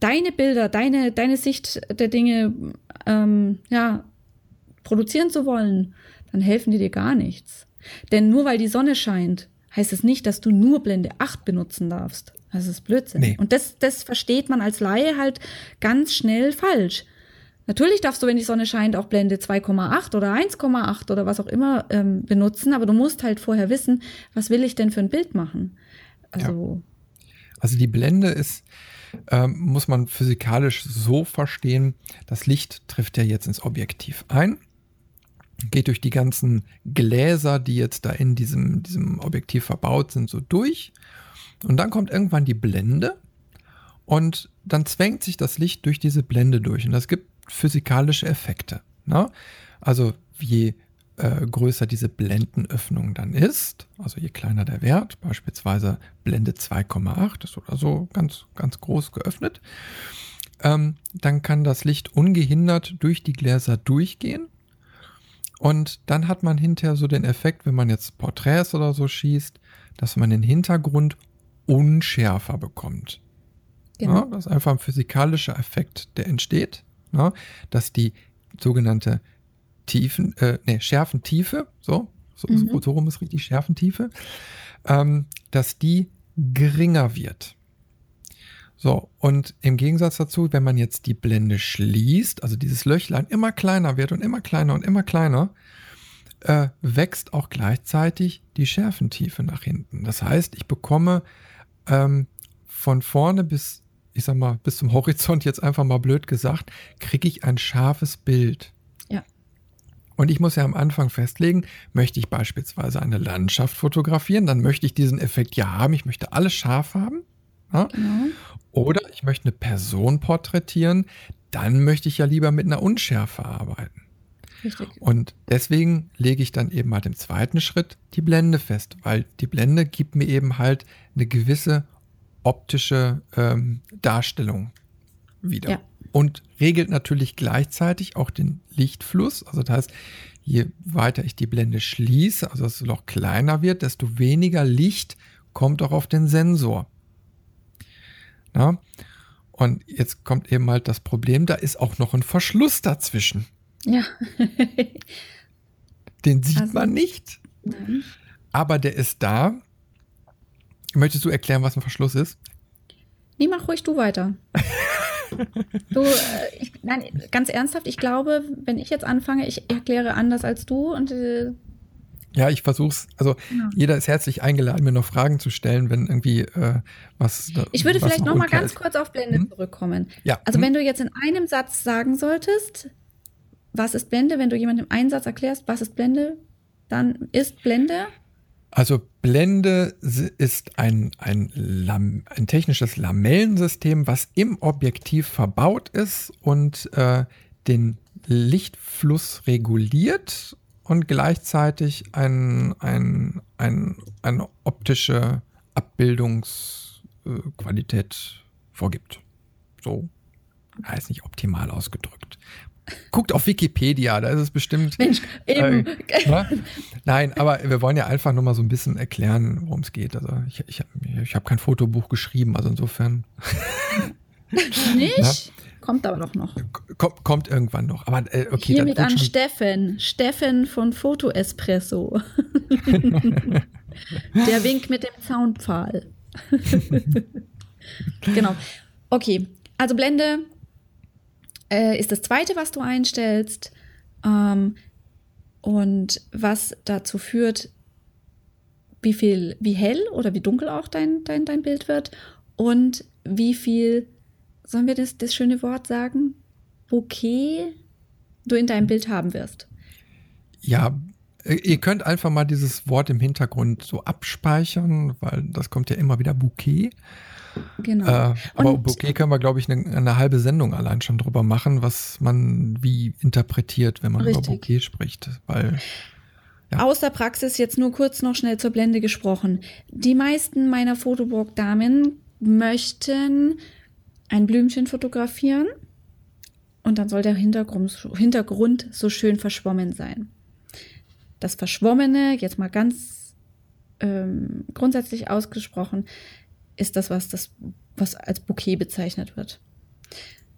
deine Bilder, deine, deine Sicht der Dinge, ähm, ja, produzieren zu wollen, dann helfen die dir gar nichts. Denn nur weil die Sonne scheint, heißt es nicht, dass du nur Blende 8 benutzen darfst. Das ist Blödsinn. Nee. Und das, das versteht man als Laie halt ganz schnell falsch. Natürlich darfst du, wenn die Sonne scheint, auch Blende 2,8 oder 1,8 oder was auch immer ähm, benutzen, aber du musst halt vorher wissen, was will ich denn für ein Bild machen. Also,
ja. also die Blende ist, ähm, muss man physikalisch so verstehen, das Licht trifft ja jetzt ins Objektiv ein, geht durch die ganzen Gläser, die jetzt da in diesem, diesem Objektiv verbaut sind, so durch. Und dann kommt irgendwann die Blende und dann zwängt sich das Licht durch diese Blende durch. Und das gibt physikalische Effekte. Ne? Also je äh, größer diese Blendenöffnung dann ist, also je kleiner der Wert, beispielsweise Blende 2,8 ist oder so ganz, ganz groß geöffnet, ähm, dann kann das Licht ungehindert durch die Gläser durchgehen. Und dann hat man hinterher so den Effekt, wenn man jetzt Porträts oder so schießt, dass man den Hintergrund unschärfer bekommt. Genau. Ja, das ist einfach ein physikalischer Effekt, der entsteht, ja, dass die sogenannte Tiefen, äh, nee, Schärfentiefe, so, so, mhm. so rum ist richtig, Schärfentiefe, ähm, dass die geringer wird. So, und im Gegensatz dazu, wenn man jetzt die Blende schließt, also dieses Löchlein immer kleiner wird und immer kleiner und immer kleiner, äh, wächst auch gleichzeitig die Schärfentiefe nach hinten. Das heißt, ich bekomme ähm, von vorne bis, ich sag mal, bis zum Horizont jetzt einfach mal blöd gesagt, kriege ich ein scharfes Bild.
Ja.
Und ich muss ja am Anfang festlegen, möchte ich beispielsweise eine Landschaft fotografieren, dann möchte ich diesen Effekt ja haben, ich möchte alles scharf haben. Ja? Genau. Oder ich möchte eine Person porträtieren, dann möchte ich ja lieber mit einer Unschärfe arbeiten. Richtig. Und deswegen lege ich dann eben halt im zweiten Schritt die Blende fest, weil die Blende gibt mir eben halt eine gewisse optische ähm, Darstellung wieder. Ja. Und regelt natürlich gleichzeitig auch den Lichtfluss. Also das heißt, je weiter ich die Blende schließe, also das Loch kleiner wird, desto weniger Licht kommt auch auf den Sensor. Na? Und jetzt kommt eben halt das Problem, da ist auch noch ein Verschluss dazwischen.
Ja.
Den sieht also, man nicht. Nein. Aber der ist da. Möchtest du erklären, was ein Verschluss ist?
Nee, mach ruhig du weiter. du, äh, ich, nein, ganz ernsthaft, ich glaube, wenn ich jetzt anfange, ich erkläre anders als du und äh,
ja, ich versuch's. Also ja. jeder ist herzlich eingeladen, mir noch Fragen zu stellen, wenn irgendwie äh, was.
Ich würde was vielleicht noch, noch mal ganz ist. kurz auf Blende hm? zurückkommen.
Ja.
Also
hm?
wenn du jetzt in einem Satz sagen solltest, was ist Blende? Wenn du jemandem im Einsatz erklärst, was ist Blende, dann ist Blende.
Also Blende ist ein, ein, ein technisches Lamellensystem, was im Objektiv verbaut ist und äh, den Lichtfluss reguliert und gleichzeitig ein, ein, ein, eine optische Abbildungsqualität vorgibt. So heißt nicht optimal ausgedrückt. Guckt auf Wikipedia, da ist es bestimmt. Mensch, eben. Äh, ne? Nein, aber wir wollen ja einfach nur mal so ein bisschen erklären, worum es geht. Also ich, ich, ich habe kein Fotobuch geschrieben, also insofern.
Nicht? Na? Kommt aber doch noch.
Kommt, kommt irgendwann noch. Aber äh, okay.
Hiermit an Steffen. Steffen von Foto Espresso. Der Wink mit dem Zaunpfahl. genau. Okay. Also Blende äh, ist das zweite, was du einstellst. Ähm, und was dazu führt, wie viel, wie hell oder wie dunkel auch dein, dein, dein Bild wird und wie viel, sollen wir das, das schöne Wort sagen? Bouquet du in deinem Bild haben wirst.
Ja, ihr könnt einfach mal dieses Wort im Hintergrund so abspeichern, weil das kommt ja immer wieder Bouquet.
Genau.
Äh, aber und, okay, können wir, glaube ich, eine, eine, halbe Sendung allein schon drüber machen, was man wie interpretiert, wenn man richtig. über Bouquet spricht. Weil,
ja. Aus der Praxis jetzt nur kurz noch schnell zur Blende gesprochen. Die meisten meiner Fotoburg-Damen möchten ein Blümchen fotografieren und dann soll der Hintergrund, Hintergrund so schön verschwommen sein. Das Verschwommene, jetzt mal ganz ähm, grundsätzlich ausgesprochen, ist das was, das, was als Bouquet bezeichnet wird.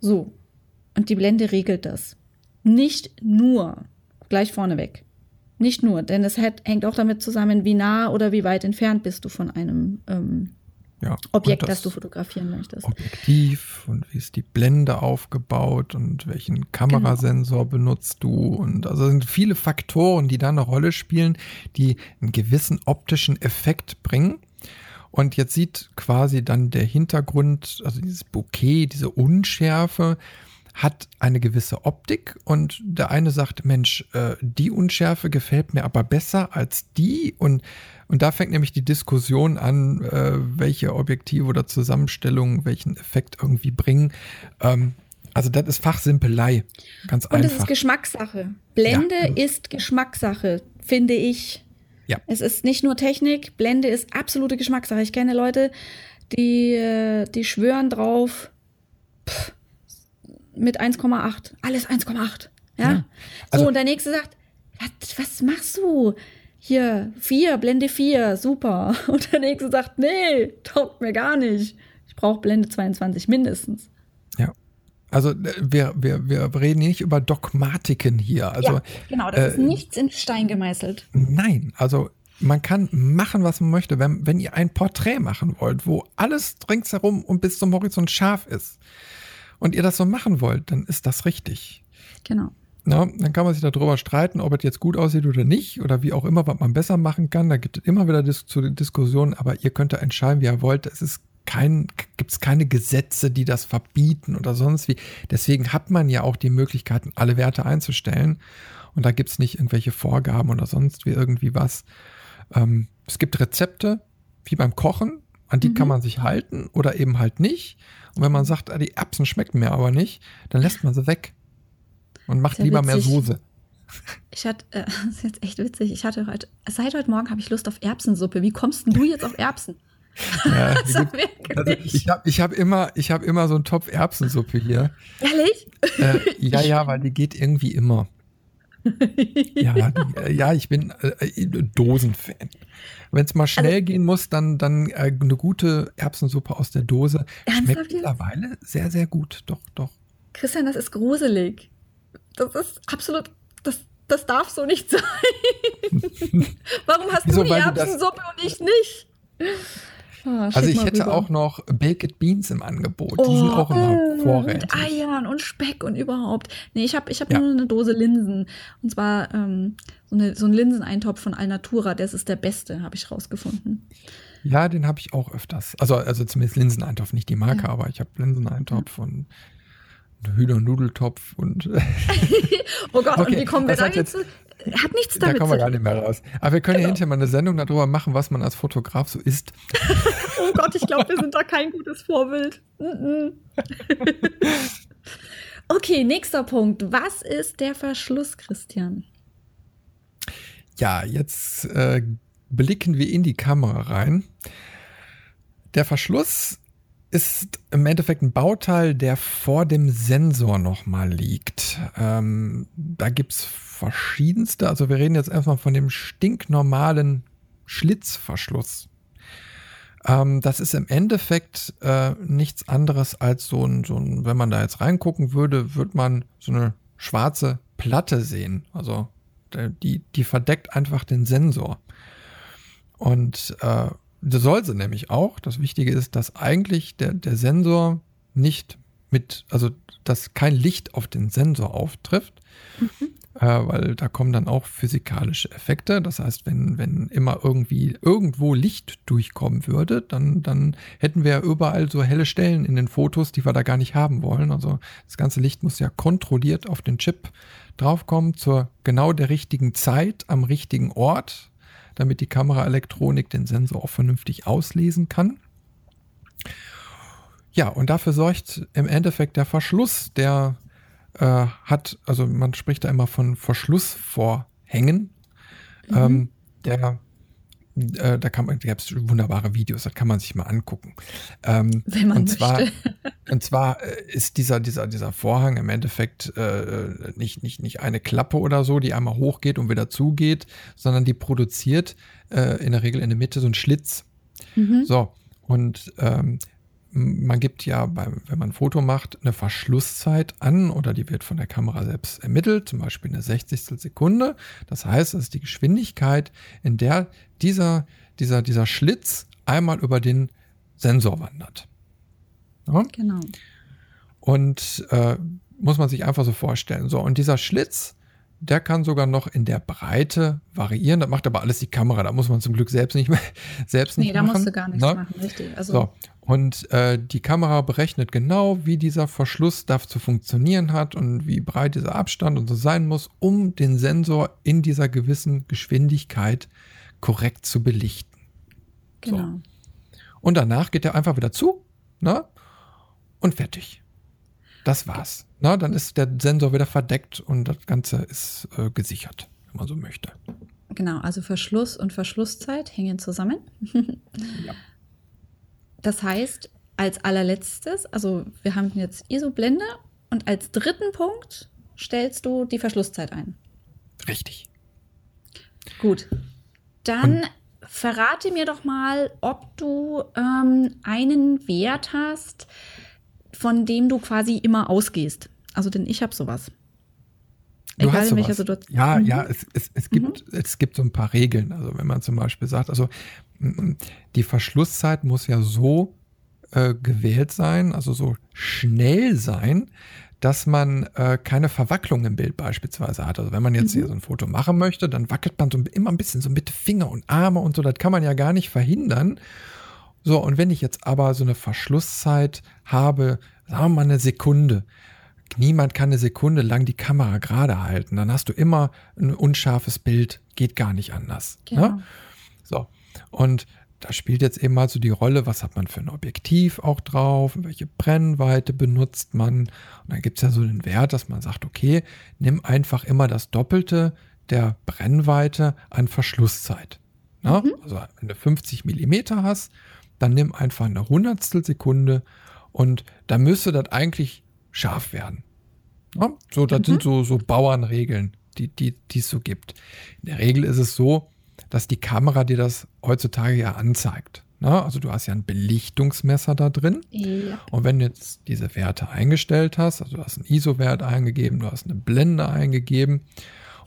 So. Und die Blende regelt das. Nicht nur, gleich vorneweg. Nicht nur, denn es hängt auch damit zusammen, wie nah oder wie weit entfernt bist du von einem ähm,
Ja.
Objekt, das, das, du fotografieren möchtest.
Objektiv und wie ist die Blende aufgebaut und welchen Kamerasensor genau. benutzt du und also sind viele Faktoren, die da eine Rolle spielen, die einen gewissen optischen Effekt bringen. Und jetzt sieht quasi dann der Hintergrund, also dieses Bouquet, diese Unschärfe, hat eine gewisse Optik und der eine sagt, Mensch, äh, die Unschärfe gefällt mir aber besser als die und und da fängt nämlich die Diskussion an, äh, welche Objektive oder Zusammenstellungen welchen Effekt irgendwie bringen. Ähm, also das ist Fachsimpelei. Ganz
und einfach. Und es ist Geschmackssache. Blende ja. ist Geschmackssache, finde ich. Ja. Es ist nicht nur Technik, Blende ist absolute Geschmackssache. Ich kenne Leute, die, äh, die schwören drauf, pff, mit 1,8. Alles 1,8. Ja. ja. Also, so, und der nächste sagt, was, was machst du? Hier, vier, Blende 4, super. Und der nächste sagt, nee, taugt mir gar nicht. Ich brauche Blende 22 mindestens.
Ja. Also äh, wir, wir, wir reden nicht über Dogmatiken hier. Also, ja,
genau, das äh, ist nichts in Stein gemeißelt.
Nein, also man kann machen, was man möchte. Wenn, wenn ihr ein Porträt machen wollt, wo alles ringsherum und bis zum Horizont scharf ist und ihr das so machen wollt, dann ist das richtig.
Genau.
Na, dann kann man sich darüber streiten, ob es jetzt gut aussieht oder nicht oder wie auch immer, was man besser machen kann. Da gibt es immer wieder Dis zu Diskussionen, aber ihr könnt da entscheiden, wie ihr wollt. Es ist kein, gibt es keine Gesetze, die das verbieten oder sonst wie. Deswegen hat man ja auch die Möglichkeiten, alle Werte einzustellen. Und da gibt es nicht irgendwelche Vorgaben oder sonst wie irgendwie was. Ähm, es gibt Rezepte, wie beim Kochen, an die mhm. kann man sich halten oder eben halt nicht. Und wenn man sagt, ah, die Erbsen schmecken mir aber nicht, dann lässt man sie weg und macht lieber witzig. mehr Soße.
Ich hatte, äh, das ist jetzt echt witzig. Ich hatte heute, seit heute Morgen habe ich Lust auf Erbsensuppe. Wie kommst denn du jetzt auf Erbsen?
Ja, also ich habe ich hab immer, hab immer so einen Topf Erbsensuppe hier.
Ehrlich?
Äh, ja, ja, weil die geht irgendwie immer. ja, die, äh, ja, ich bin äh, Dosenfan. Wenn es mal schnell also, gehen muss, dann, dann äh, eine gute Erbsensuppe aus der Dose. Schmeckt mittlerweile sehr, sehr gut. Doch, doch.
Christian, das ist gruselig. Das ist absolut, das, das darf so nicht sein. Warum hast Wieso, du die Erbsensuppe und ich nicht?
Ah, also ich hätte rüber. auch noch Baked Beans im Angebot. Oh, die sind auch immer oh, vorrätig.
Und Eiern und Speck und überhaupt. Nee, ich habe ich hab ja. nur eine Dose Linsen. Und zwar ähm, so, eine, so ein Linseneintopf von Alnatura. Das ist der beste, habe ich rausgefunden.
Ja, den habe ich auch öfters. Also, also zumindest Linseneintopf, nicht die Marke, ja. aber ich habe Linseneintopf ja. und Hühnernudeltopf und.
oh Gott, okay, und wie kommen wir da jetzt? Hat nichts damit
Da kommen wir gar nicht mehr raus. Aber wir können genau. ja hinterher mal eine Sendung darüber machen, was man als Fotograf so isst.
oh Gott, ich glaube, wir sind da kein gutes Vorbild. okay, nächster Punkt. Was ist der Verschluss, Christian?
Ja, jetzt äh, blicken wir in die Kamera rein. Der Verschluss ist im Endeffekt ein Bauteil, der vor dem Sensor nochmal liegt. Ähm, da es verschiedenste, also wir reden jetzt erstmal von dem stinknormalen Schlitzverschluss. Ähm, das ist im Endeffekt äh, nichts anderes als so ein, so ein, wenn man da jetzt reingucken würde, würde man so eine schwarze Platte sehen. Also die, die verdeckt einfach den Sensor. Und äh, das soll sie nämlich auch. Das Wichtige ist, dass eigentlich der, der Sensor nicht mit, also dass kein Licht auf den Sensor auftrifft, mhm. äh, weil da kommen dann auch physikalische Effekte. Das heißt, wenn, wenn immer irgendwie irgendwo Licht durchkommen würde, dann, dann hätten wir ja überall so helle Stellen in den Fotos, die wir da gar nicht haben wollen. Also das ganze Licht muss ja kontrolliert auf den Chip draufkommen zur genau der richtigen Zeit am richtigen Ort damit die Kameraelektronik den Sensor auch vernünftig auslesen kann. Ja, und dafür sorgt im Endeffekt der Verschluss, der äh, hat, also man spricht da immer von Verschlussvorhängen. Mhm. Ähm, der äh, da kann man, da gab es wunderbare Videos, das kann man sich mal angucken. Ähm,
Wenn man
und zwar,
möchte.
und zwar äh, ist dieser, dieser, dieser Vorhang im Endeffekt äh, nicht, nicht, nicht eine Klappe oder so, die einmal hochgeht und wieder zugeht, sondern die produziert äh, in der Regel in der Mitte so einen Schlitz. Mhm. So, und ähm, man gibt ja, beim, wenn man ein Foto macht, eine Verschlusszeit an oder die wird von der Kamera selbst ermittelt, zum Beispiel eine 60. Sekunde. Das heißt, das ist die Geschwindigkeit, in der dieser, dieser, dieser Schlitz einmal über den Sensor wandert.
Ja? Genau.
Und äh, muss man sich einfach so vorstellen. So, und dieser Schlitz, der kann sogar noch in der Breite variieren. Das macht aber alles die Kamera. Da muss man zum Glück selbst nicht mehr selbst
nee,
nicht machen.
Nee, da musst du gar nichts ne? machen, richtig.
Also so. Und äh, die Kamera berechnet genau, wie dieser Verschluss darf zu funktionieren hat und wie breit dieser Abstand und so sein muss, um den Sensor in dieser gewissen Geschwindigkeit korrekt zu belichten.
Genau. So.
Und danach geht er einfach wieder zu, ne? Und fertig. Das war's. Na, dann ist der Sensor wieder verdeckt und das Ganze ist äh, gesichert, wenn man so möchte.
Genau, also Verschluss und Verschlusszeit hängen zusammen. ja. Das heißt, als allerletztes, also wir haben jetzt ISO-Blende und als dritten Punkt stellst du die Verschlusszeit ein.
Richtig.
Gut. Dann und verrate mir doch mal, ob du ähm, einen Wert hast, von dem du quasi immer ausgehst. Also denn ich habe sowas.
Du Egal in welcher Situation. Ja, mhm. ja, es, es, es, gibt, mhm. es gibt so ein paar Regeln. Also wenn man zum Beispiel sagt, also die Verschlusszeit muss ja so äh, gewählt sein, also so schnell sein, dass man äh, keine Verwacklung im Bild beispielsweise hat. Also wenn man jetzt mhm. hier so ein Foto machen möchte, dann wackelt man so immer ein bisschen so mit Finger und Arme und so, das kann man ja gar nicht verhindern. So, und wenn ich jetzt aber so eine Verschlusszeit habe, sagen wir mal eine Sekunde, niemand kann eine Sekunde lang die Kamera gerade halten, dann hast du immer ein unscharfes Bild, geht gar nicht anders. Ne? Genau. Ne? So, und da spielt jetzt eben mal so die Rolle, was hat man für ein Objektiv auch drauf, welche Brennweite benutzt man. Und dann gibt es ja so den Wert, dass man sagt, okay, nimm einfach immer das Doppelte der Brennweite an Verschlusszeit. Ja? Mhm. Also wenn du 50 Millimeter hast, dann nimm einfach eine Hundertstel Sekunde und da müsste das eigentlich scharf werden. Ja? So, das mhm. sind so, so Bauernregeln, die, die, die es so gibt. In der Regel ist es so, dass die Kamera dir das heutzutage ja anzeigt. Na, also du hast ja ein Belichtungsmesser da drin. Ja. Und wenn du jetzt diese Werte eingestellt hast, also du hast einen ISO-Wert eingegeben, du hast eine Blende eingegeben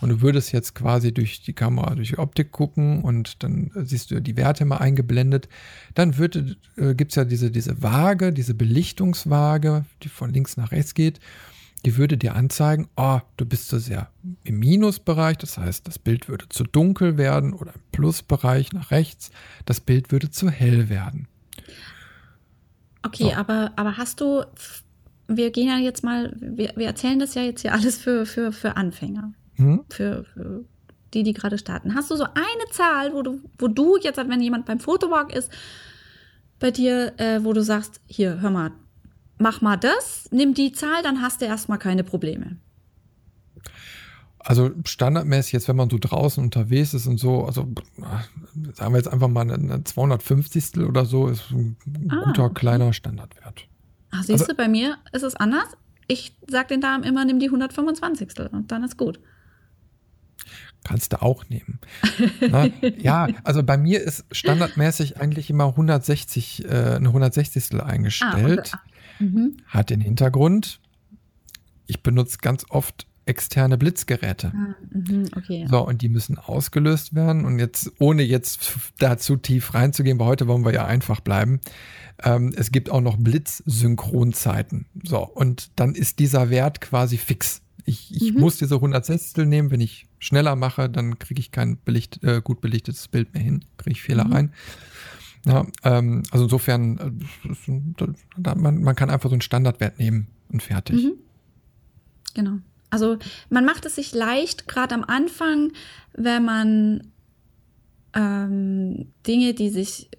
und du würdest jetzt quasi durch die Kamera, durch die Optik gucken und dann siehst du die Werte mal eingeblendet, dann äh, gibt es ja diese, diese Waage, diese Belichtungswaage, die von links nach rechts geht. Die würde dir anzeigen, oh, du bist so sehr im Minusbereich, das heißt, das Bild würde zu dunkel werden oder im Plusbereich nach rechts, das Bild würde zu hell werden.
Okay, so. aber, aber hast du, wir gehen ja jetzt mal, wir, wir erzählen das ja jetzt hier alles für, für, für Anfänger, hm? für, für die, die gerade starten. Hast du so eine Zahl, wo du, wo du jetzt, wenn jemand beim Fotowalk ist, bei dir, äh, wo du sagst, hier, hör mal, mach mal das, nimm die Zahl, dann hast du erstmal keine Probleme.
Also standardmäßig jetzt, wenn man so draußen unterwegs ist und so, also sagen wir jetzt einfach mal eine 250. oder so, ist ein ah, guter kleiner Standardwert.
Ach, siehst also, du, bei mir ist es anders. Ich sag den Damen immer, nimm die 125. und dann ist gut.
Kannst du auch nehmen. Na, ja, also bei mir ist standardmäßig eigentlich immer 160, äh, eine 160. eingestellt. Ah, Mhm. Hat den Hintergrund, ich benutze ganz oft externe Blitzgeräte. Ah, mh, okay. So, und die müssen ausgelöst werden. Und jetzt, ohne jetzt da zu tief reinzugehen, weil heute wollen wir ja einfach bleiben, ähm, es gibt auch noch Blitzsynchronzeiten. So, und dann ist dieser Wert quasi fix. Ich, ich mhm. muss diese 160 nehmen. Wenn ich schneller mache, dann kriege ich kein belicht, äh, gut belichtetes Bild mehr hin, kriege ich Fehler mhm. rein. Ja, ähm, also insofern, äh, man, man kann einfach so einen Standardwert nehmen und fertig. Mhm.
Genau. Also man macht es sich leicht, gerade am Anfang, wenn man ähm, Dinge, die sich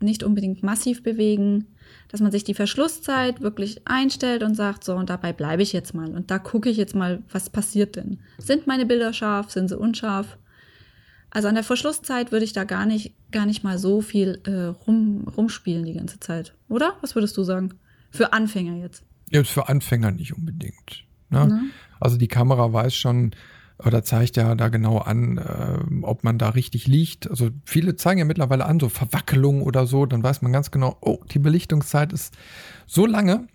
nicht unbedingt massiv bewegen, dass man sich die Verschlusszeit wirklich einstellt und sagt, so, und dabei bleibe ich jetzt mal. Und da gucke ich jetzt mal, was passiert denn? Sind meine Bilder scharf? Sind sie unscharf? Also an der Verschlusszeit würde ich da gar nicht, gar nicht mal so viel äh, rum, rumspielen die ganze Zeit. Oder? Was würdest du sagen? Für Anfänger jetzt.
Ja, für Anfänger nicht unbedingt. Ne? Ne? Also die Kamera weiß schon oder zeigt ja da genau an, äh, ob man da richtig liegt. Also viele zeigen ja mittlerweile an, so Verwackelung oder so, dann weiß man ganz genau, oh, die Belichtungszeit ist so lange,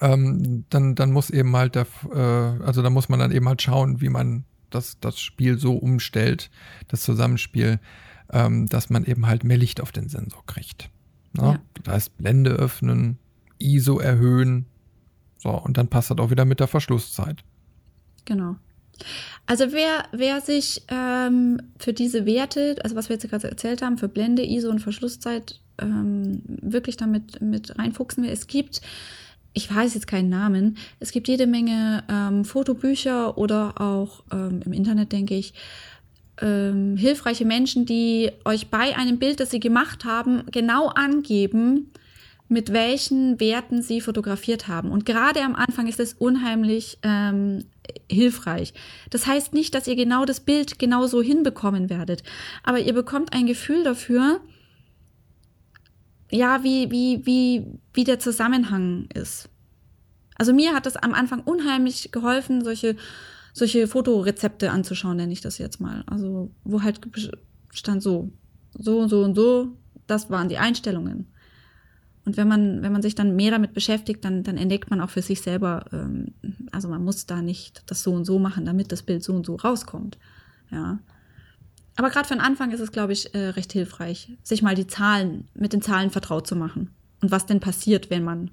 ähm, dann, dann muss eben halt der, äh, also da muss man dann eben halt schauen, wie man das, das Spiel so umstellt, das Zusammenspiel, ähm, dass man eben halt mehr Licht auf den Sensor kriegt. Na, ja. Das heißt, Blende öffnen, ISO erhöhen. So, und dann passt das auch wieder mit der Verschlusszeit.
Genau. Also wer, wer sich ähm, für diese Werte, also was wir jetzt gerade erzählt haben, für Blende, ISO und Verschlusszeit ähm, wirklich damit mit reinfuchsen will, es gibt, ich weiß jetzt keinen Namen, es gibt jede Menge ähm, Fotobücher oder auch ähm, im Internet, denke ich, ähm, hilfreiche Menschen, die euch bei einem Bild, das sie gemacht haben, genau angeben, mit welchen Werten sie fotografiert haben. Und gerade am Anfang ist es unheimlich ähm, hilfreich. Das heißt nicht, dass ihr genau das Bild genauso hinbekommen werdet, aber ihr bekommt ein Gefühl dafür, ja, wie, wie, wie, wie der Zusammenhang ist. Also mir hat das am Anfang unheimlich geholfen, solche, solche Fotorezepte anzuschauen, nenne ich das jetzt mal. Also, wo halt stand so, so und so und so, das waren die Einstellungen. Und wenn man, wenn man sich dann mehr damit beschäftigt, dann, dann entdeckt man auch für sich selber, ähm, also man muss da nicht das so und so machen, damit das Bild so und so rauskommt. Ja. Aber gerade für den Anfang ist es, glaube ich, äh, recht hilfreich, sich mal die Zahlen, mit den Zahlen vertraut zu machen. Und was denn passiert, wenn man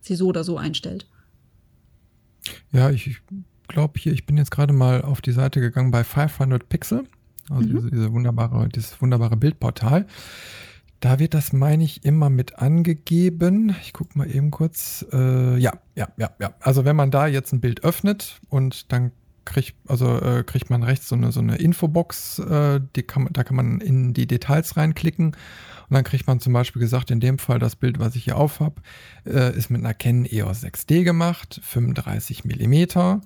sie so oder so einstellt.
Ja, ich glaube hier, ich bin jetzt gerade mal auf die Seite gegangen bei 500 Pixel, also mhm. diese, diese wunderbare, dieses wunderbare Bildportal. Da wird das, meine ich, immer mit angegeben. Ich gucke mal eben kurz. Äh, ja, ja, ja, ja. Also wenn man da jetzt ein Bild öffnet und dann kriegt, also, äh, kriegt man rechts so eine, so eine Infobox, äh, die kann, da kann man in die Details reinklicken. Und dann kriegt man zum Beispiel gesagt, in dem Fall das Bild, was ich hier auf habe, äh, ist mit einer Canon EOS 6D gemacht, 35 Millimeter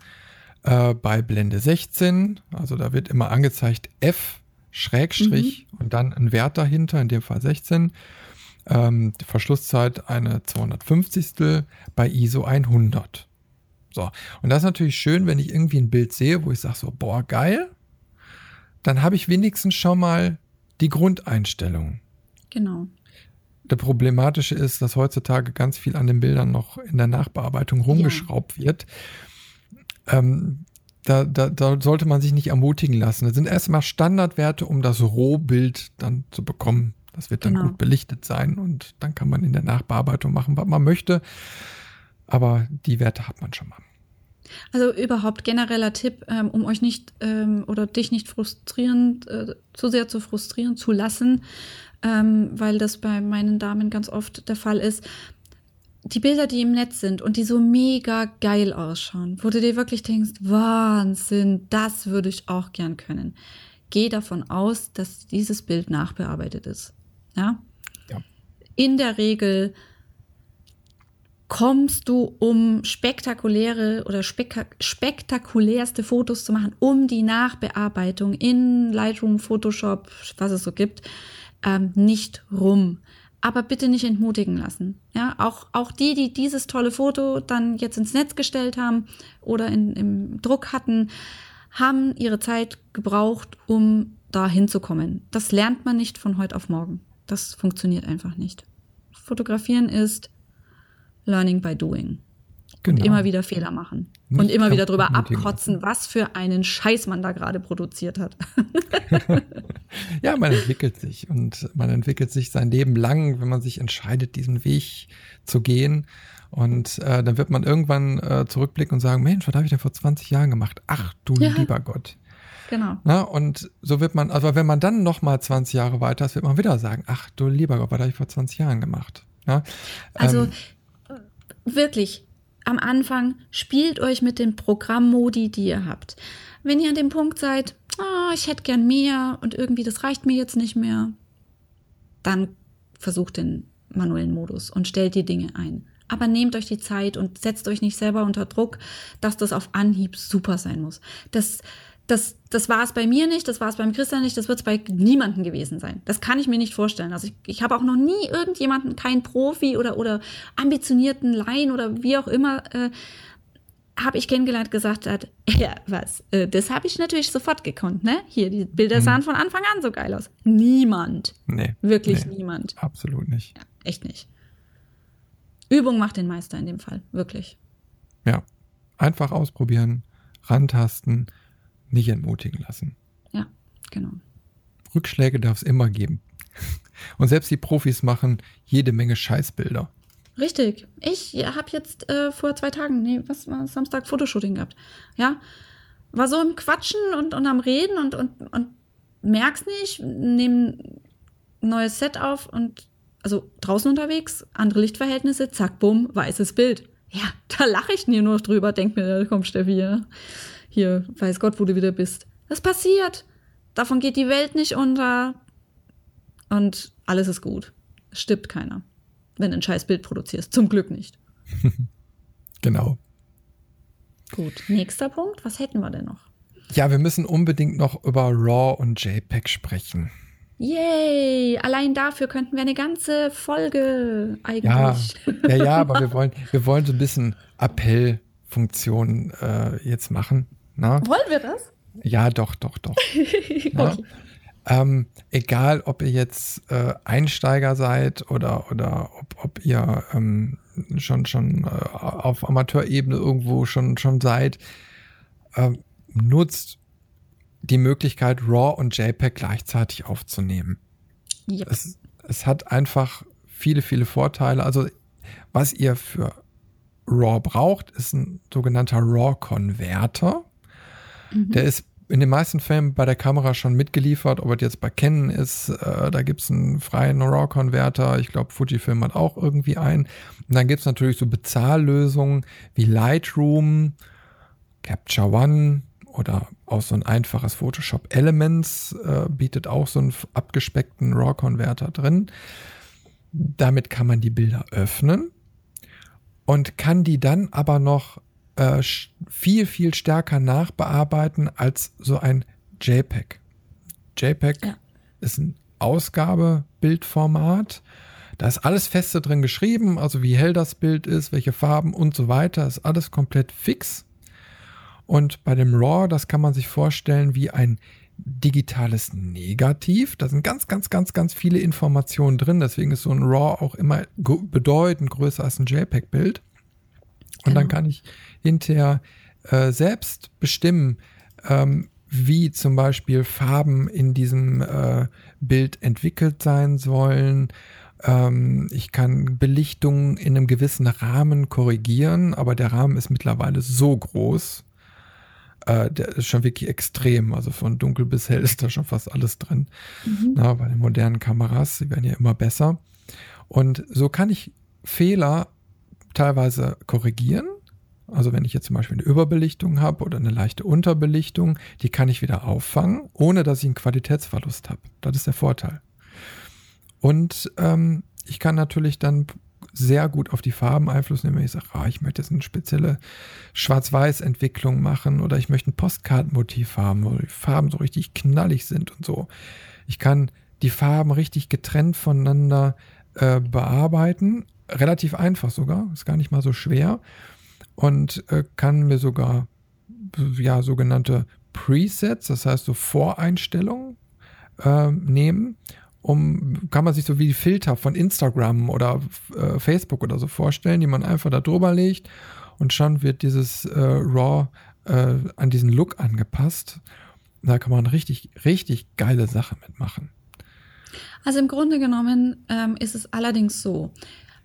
äh, bei Blende 16. Also da wird immer angezeigt F Schrägstrich mhm. und dann ein Wert dahinter, in dem Fall 16. Ähm, Verschlusszeit eine 250. bei ISO 100. So, und das ist natürlich schön, wenn ich irgendwie ein Bild sehe, wo ich sage so, boah, geil, dann habe ich wenigstens schon mal die Grundeinstellung.
Genau.
Der problematische ist, dass heutzutage ganz viel an den Bildern noch in der Nachbearbeitung rumgeschraubt ja. wird. Ähm, da, da, da sollte man sich nicht ermutigen lassen. Das sind erstmal Standardwerte, um das Rohbild dann zu bekommen. Das wird dann genau. gut belichtet sein und dann kann man in der Nachbearbeitung machen, was man möchte. Aber die Werte hat man schon mal.
Also überhaupt genereller Tipp, ähm, um euch nicht ähm, oder dich nicht frustrieren, äh, zu sehr zu frustrieren zu lassen, ähm, weil das bei meinen Damen ganz oft der Fall ist die Bilder, die im Netz sind und die so mega geil ausschauen, wo du dir wirklich denkst, Wahnsinn, das würde ich auch gern können. Geh davon aus, dass dieses Bild nachbearbeitet ist. Ja? ja. In der Regel kommst du, um spektakuläre oder spek spektakulärste Fotos zu machen, um die Nachbearbeitung in Lightroom, Photoshop, was es so gibt, ähm, nicht rum aber bitte nicht entmutigen lassen. Ja, auch, auch die, die dieses tolle Foto dann jetzt ins Netz gestellt haben oder in, im Druck hatten, haben ihre Zeit gebraucht, um da hinzukommen. Das lernt man nicht von heute auf morgen. Das funktioniert einfach nicht. Fotografieren ist Learning by Doing. Genau. Und immer wieder Fehler machen. Nicht und immer wieder drüber abkotzen, was für einen Scheiß man da gerade produziert hat.
ja, man entwickelt sich und man entwickelt sich sein Leben lang, wenn man sich entscheidet, diesen Weg zu gehen. Und äh, dann wird man irgendwann äh, zurückblicken und sagen, Mensch, was habe ich denn vor 20 Jahren gemacht? Ach du ja. lieber Gott.
Genau.
Na, und so wird man, also wenn man dann noch mal 20 Jahre weiter ist, wird man wieder sagen, ach du lieber Gott, was habe ich vor 20 Jahren gemacht? Ja?
Also ähm, wirklich, am Anfang, spielt euch mit den Programmmodi, die ihr habt. Wenn ihr an dem Punkt seid, oh, ich hätte gern mehr und irgendwie das reicht mir jetzt nicht mehr, dann versucht den manuellen Modus und stellt die Dinge ein. Aber nehmt euch die Zeit und setzt euch nicht selber unter Druck, dass das auf Anhieb super sein muss. Das, das, das war es bei mir nicht, das war es beim Christian nicht, das wird es bei niemandem gewesen sein. Das kann ich mir nicht vorstellen. Also ich, ich habe auch noch nie irgendjemanden, keinen Profi oder, oder ambitionierten Laien oder wie auch immer, äh, habe ich kennengelernt, gesagt hat, ja, was, äh, das habe ich natürlich sofort gekonnt, ne? Hier, die Bilder sahen hm. von Anfang an so geil aus. Niemand.
Nee.
Wirklich
nee,
niemand.
Absolut nicht.
Ja, echt nicht. Übung macht den Meister in dem Fall, wirklich.
Ja. Einfach ausprobieren, rantasten nicht entmutigen lassen.
Ja, genau.
Rückschläge darf es immer geben. Und selbst die Profis machen jede Menge Scheißbilder.
Richtig. Ich habe jetzt äh, vor zwei Tagen, nee, was war Samstag, Fotoshooting gehabt. Ja. War so im Quatschen und, und am Reden und, und, und merk's nicht, nehme ein neues Set auf und also draußen unterwegs, andere Lichtverhältnisse, zack, bumm, weißes Bild. Ja, da lache ich nie nur drüber, denk mir, komm, Steffi, ja. Hier, weiß Gott, wo du wieder bist. Das passiert. Davon geht die Welt nicht unter. Und alles ist gut. Es stirbt keiner, wenn du ein scheiß Bild produzierst. Zum Glück nicht.
genau.
Gut, nächster Punkt. Was hätten wir denn noch?
Ja, wir müssen unbedingt noch über RAW und JPEG sprechen.
Yay! Allein dafür könnten wir eine ganze Folge eigentlich.
Ja, ja, ja aber wir wollen, wir wollen so ein bisschen Appellfunktion äh, jetzt machen. Na?
Wollen wir das?
Ja, doch, doch, doch. okay. ähm, egal, ob ihr jetzt äh, Einsteiger seid oder, oder ob, ob ihr ähm, schon, schon äh, auf Amateurebene irgendwo schon, schon seid, äh, nutzt die Möglichkeit, RAW und JPEG gleichzeitig aufzunehmen. Yep. Es, es hat einfach viele, viele Vorteile. Also, was ihr für RAW braucht, ist ein sogenannter RAW-Konverter. Mhm. Der ist in den meisten Fällen bei der Kamera schon mitgeliefert, ob es jetzt bei Canon ist, äh, da gibt es einen freien RAW-Konverter. Ich glaube, Fujifilm hat auch irgendwie einen. Und dann gibt es natürlich so Bezahllösungen wie Lightroom, Capture One oder auch so ein einfaches Photoshop Elements äh, bietet auch so einen abgespeckten RAW-Konverter drin. Damit kann man die Bilder öffnen und kann die dann aber noch äh, viel, viel stärker nachbearbeiten als so ein JPEG. JPEG ja. ist ein Ausgabebildformat. Da ist alles feste drin geschrieben, also wie hell das Bild ist, welche Farben und so weiter, ist alles komplett fix. Und bei dem RAW, das kann man sich vorstellen wie ein digitales Negativ. Da sind ganz, ganz, ganz, ganz viele Informationen drin. Deswegen ist so ein RAW auch immer bedeutend größer als ein JPEG-Bild. Und genau. dann kann ich hinterher äh, selbst bestimmen, ähm, wie zum Beispiel Farben in diesem äh, Bild entwickelt sein sollen. Ähm, ich kann Belichtungen in einem gewissen Rahmen korrigieren, aber der Rahmen ist mittlerweile so groß, äh, der ist schon wirklich extrem. Also von dunkel bis hell ist da schon fast alles drin. Mhm. Na, bei den modernen Kameras, die werden ja immer besser. Und so kann ich Fehler teilweise korrigieren also wenn ich jetzt zum Beispiel eine Überbelichtung habe oder eine leichte Unterbelichtung, die kann ich wieder auffangen, ohne dass ich einen Qualitätsverlust habe. Das ist der Vorteil. Und ähm, ich kann natürlich dann sehr gut auf die Farben Einfluss nehmen, wenn ich sage, ah, ich möchte jetzt eine spezielle Schwarz-Weiß-Entwicklung machen oder ich möchte ein Postkartenmotiv haben, wo die Farben so richtig knallig sind und so. Ich kann die Farben richtig getrennt voneinander äh, bearbeiten. Relativ einfach sogar, ist gar nicht mal so schwer und äh, kann mir sogar ja sogenannte Presets, das heißt so Voreinstellungen äh, nehmen, um kann man sich so wie Filter von Instagram oder äh, Facebook oder so vorstellen, die man einfach da drüber legt und schon wird dieses äh, RAW äh, an diesen Look angepasst. Da kann man richtig, richtig geile Sachen mitmachen.
Also im Grunde genommen ähm, ist es allerdings so,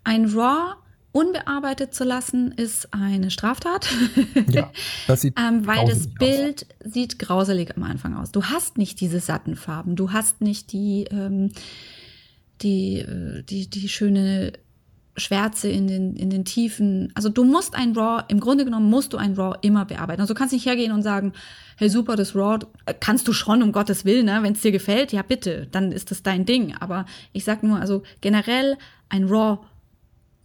ein RAW unbearbeitet zu lassen, ist eine Straftat. Ja, das sieht ähm, weil das Bild aus. sieht grauselig am Anfang aus. Du hast nicht diese satten Farben, du hast nicht die, ähm, die, äh, die, die schöne Schwärze in den, in den Tiefen. Also du musst ein RAW, im Grunde genommen musst du ein RAW immer bearbeiten. Also du kannst nicht hergehen und sagen, hey super, das RAW kannst du schon, um Gottes Willen, ne? wenn es dir gefällt, ja bitte, dann ist das dein Ding. Aber ich sag nur, also generell ein RAW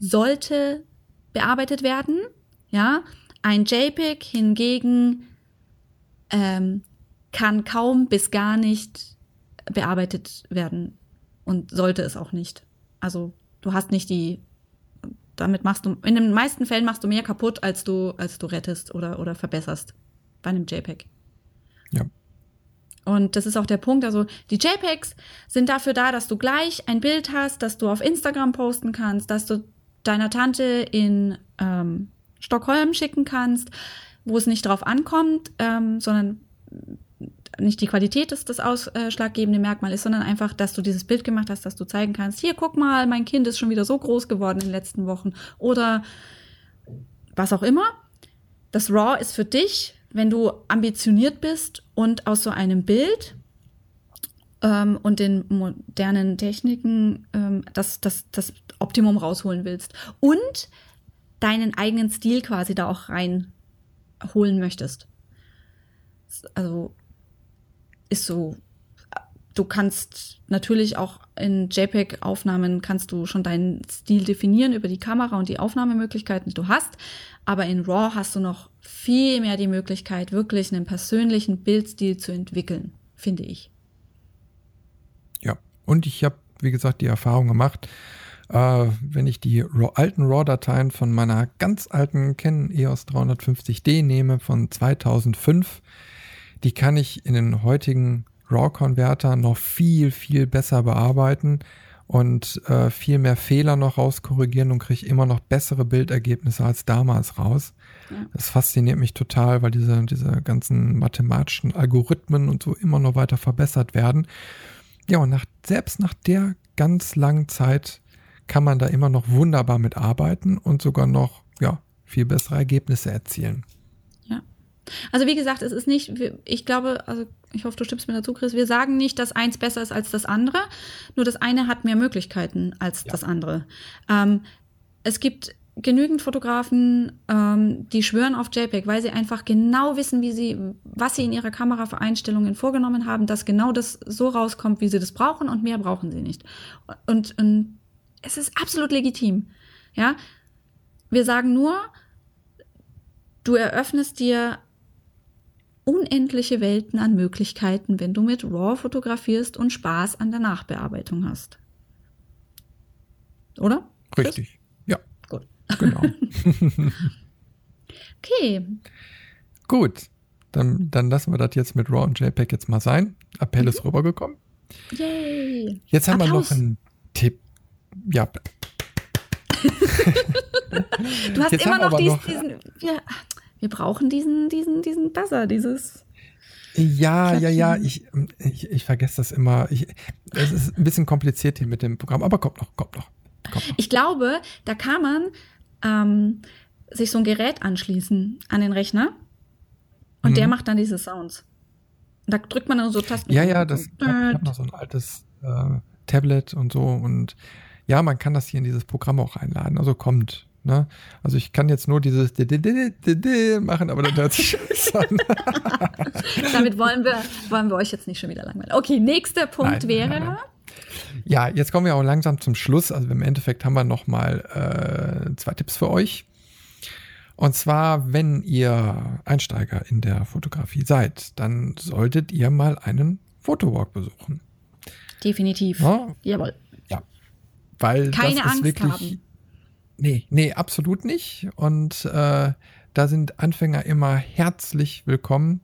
sollte bearbeitet werden. Ja, ein JPEG hingegen ähm, kann kaum bis gar nicht bearbeitet werden und sollte es auch nicht. Also du hast nicht die, damit machst du, in den meisten Fällen machst du mehr kaputt, als du, als du rettest oder, oder verbesserst bei einem JPEG.
Ja.
Und das ist auch der Punkt. Also die JPEGs sind dafür da, dass du gleich ein Bild hast, das du auf Instagram posten kannst, dass du deiner Tante in ähm, Stockholm schicken kannst, wo es nicht drauf ankommt, ähm, sondern nicht die Qualität ist das ausschlaggebende Merkmal ist, sondern einfach, dass du dieses Bild gemacht hast, dass du zeigen kannst, hier, guck mal, mein Kind ist schon wieder so groß geworden in den letzten Wochen oder was auch immer. Das RAW ist für dich, wenn du ambitioniert bist und aus so einem Bild ähm, und den modernen Techniken ähm, das, das, das Optimum rausholen willst und deinen eigenen Stil quasi da auch reinholen möchtest. Also ist so, du kannst natürlich auch in JPEG-Aufnahmen kannst du schon deinen Stil definieren über die Kamera und die Aufnahmemöglichkeiten, die du hast. Aber in RAW hast du noch viel mehr die Möglichkeit, wirklich einen persönlichen Bildstil zu entwickeln, finde ich.
Und ich habe, wie gesagt, die Erfahrung gemacht, äh, wenn ich die RAW, alten RAW-Dateien von meiner ganz alten Canon EOS 350D nehme von 2005, die kann ich in den heutigen RAW-Konverter noch viel, viel besser bearbeiten und äh, viel mehr Fehler noch rauskorrigieren und kriege immer noch bessere Bildergebnisse als damals raus. Ja. Das fasziniert mich total, weil diese, diese ganzen mathematischen Algorithmen und so immer noch weiter verbessert werden. Ja, und nach, selbst nach der ganz langen Zeit kann man da immer noch wunderbar mit arbeiten und sogar noch ja, viel bessere Ergebnisse erzielen.
Ja. Also wie gesagt, es ist nicht, ich glaube, also ich hoffe, du stimmst mir dazu, Chris, wir sagen nicht, dass eins besser ist als das andere, nur das eine hat mehr Möglichkeiten als ja. das andere. Ähm, es gibt genügend Fotografen, ähm, die schwören auf JPEG, weil sie einfach genau wissen, wie sie, was sie in ihrer Kamera für Einstellungen vorgenommen haben, dass genau das so rauskommt, wie sie das brauchen und mehr brauchen sie nicht. Und, und es ist absolut legitim. Ja, wir sagen nur, du eröffnest dir unendliche Welten an Möglichkeiten, wenn du mit RAW fotografierst und Spaß an der Nachbearbeitung hast. Oder?
Richtig. Ja. Genau.
okay.
Gut. Dann, dann lassen wir das jetzt mit RAW und JPEG jetzt mal sein. Appell ist mhm. rübergekommen.
Yay.
Jetzt haben Applaus. wir noch einen Tipp ja.
du hast Jetzt immer noch, dies, noch, diesen. Wir, wir brauchen diesen, diesen, diesen Buzzer, dieses.
Ja, Klatschen. ja, ja, ich, ich, ich vergesse das immer. Ich, es ist ein bisschen kompliziert hier mit dem Programm, aber kommt noch, kommt noch. Kommt noch.
Ich glaube, da kann man ähm, sich so ein Gerät anschließen an den Rechner und mhm. der macht dann diese Sounds. Da drückt man dann so Tasten.
Ja, ja, das, ich habe noch so ein altes äh, Tablet und so und ja, man kann das hier in dieses Programm auch einladen. Also kommt. Ne? Also ich kann jetzt nur dieses machen, aber dann hört sich an.
Damit wollen wir, wollen wir euch jetzt nicht schon wieder langweilen. Okay, nächster Punkt nein, wäre. Nein, nein.
Ja, jetzt kommen wir auch langsam zum Schluss. Also im Endeffekt haben wir noch mal äh, zwei Tipps für euch. Und zwar, wenn ihr Einsteiger in der Fotografie seid, dann solltet ihr mal einen Fotowalk besuchen.
Definitiv. Ja? Jawohl.
Weil
Keine
das ist
Angst
wirklich,
haben.
Nee, nee, absolut nicht. Und äh, da sind Anfänger immer herzlich willkommen.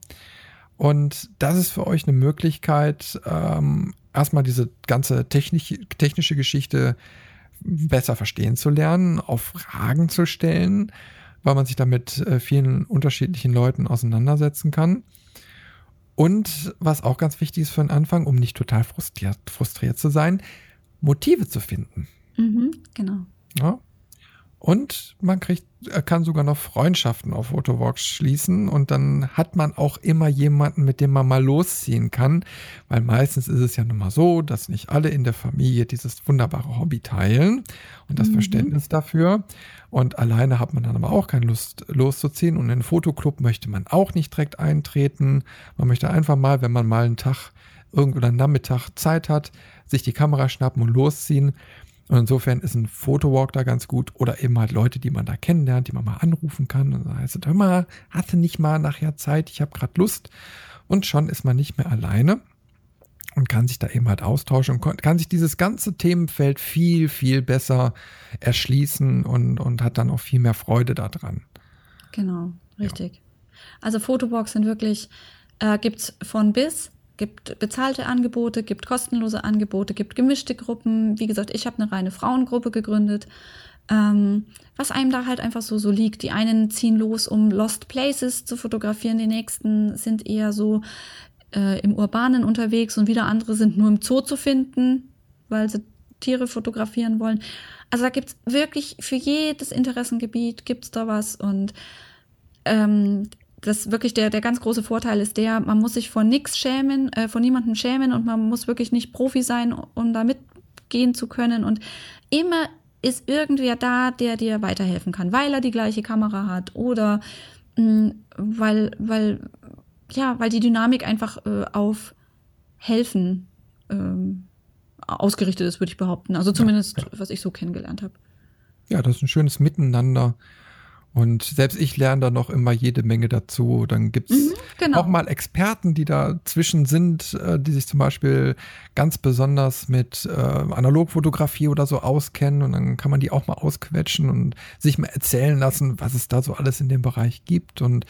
Und das ist für euch eine Möglichkeit, ähm, erstmal diese ganze technisch, technische Geschichte besser verstehen zu lernen, auf Fragen zu stellen, weil man sich damit äh, vielen unterschiedlichen Leuten auseinandersetzen kann. Und was auch ganz wichtig ist für den Anfang, um nicht total frustriert, frustriert zu sein, Motive zu finden.
Mhm, genau.
Ja. Und man kriegt, kann sogar noch Freundschaften auf Photowalks schließen und dann hat man auch immer jemanden, mit dem man mal losziehen kann, weil meistens ist es ja nun mal so, dass nicht alle in der Familie dieses wunderbare Hobby teilen und das mhm. Verständnis dafür. Und alleine hat man dann aber auch keine Lust loszuziehen und in den Fotoclub möchte man auch nicht direkt eintreten. Man möchte einfach mal, wenn man mal einen Tag irgendwo einen Nachmittag Zeit hat, sich die Kamera schnappen und losziehen. Und insofern ist ein Fotowalk da ganz gut oder eben halt Leute, die man da kennenlernt, die man mal anrufen kann und heißt, hör mal, hatte nicht mal nachher Zeit, ich habe gerade Lust. Und schon ist man nicht mehr alleine und kann sich da eben halt austauschen und kann sich dieses ganze Themenfeld viel, viel besser erschließen und, und hat dann auch viel mehr Freude daran.
Genau, richtig. Ja. Also Fotowalks sind wirklich, äh, gibt es von bis gibt bezahlte Angebote, gibt kostenlose Angebote, gibt gemischte Gruppen. Wie gesagt, ich habe eine reine Frauengruppe gegründet. Ähm, was einem da halt einfach so, so liegt. Die einen ziehen los, um Lost Places zu fotografieren, die nächsten sind eher so äh, im Urbanen unterwegs und wieder andere sind nur im Zoo zu finden, weil sie Tiere fotografieren wollen. Also da gibt es wirklich für jedes Interessengebiet gibt es da was und ähm, das wirklich der, der ganz große Vorteil ist der, man muss sich vor nichts schämen, äh, vor niemandem schämen und man muss wirklich nicht Profi sein, um da mitgehen zu können. Und immer ist irgendwer da, der dir weiterhelfen kann, weil er die gleiche Kamera hat oder mh, mm, weil, weil, ja, weil die Dynamik einfach äh, auf Helfen ähm, ausgerichtet ist, würde ich behaupten. Also zumindest, ja, ja. was ich so kennengelernt habe.
Ja, das ist ein schönes Miteinander. Und selbst ich lerne da noch immer jede Menge dazu. Dann gibt es mhm, genau. auch mal Experten, die dazwischen sind, äh, die sich zum Beispiel ganz besonders mit äh, Analogfotografie oder so auskennen. Und dann kann man die auch mal ausquetschen und sich mal erzählen lassen, was es da so alles in dem Bereich gibt. Und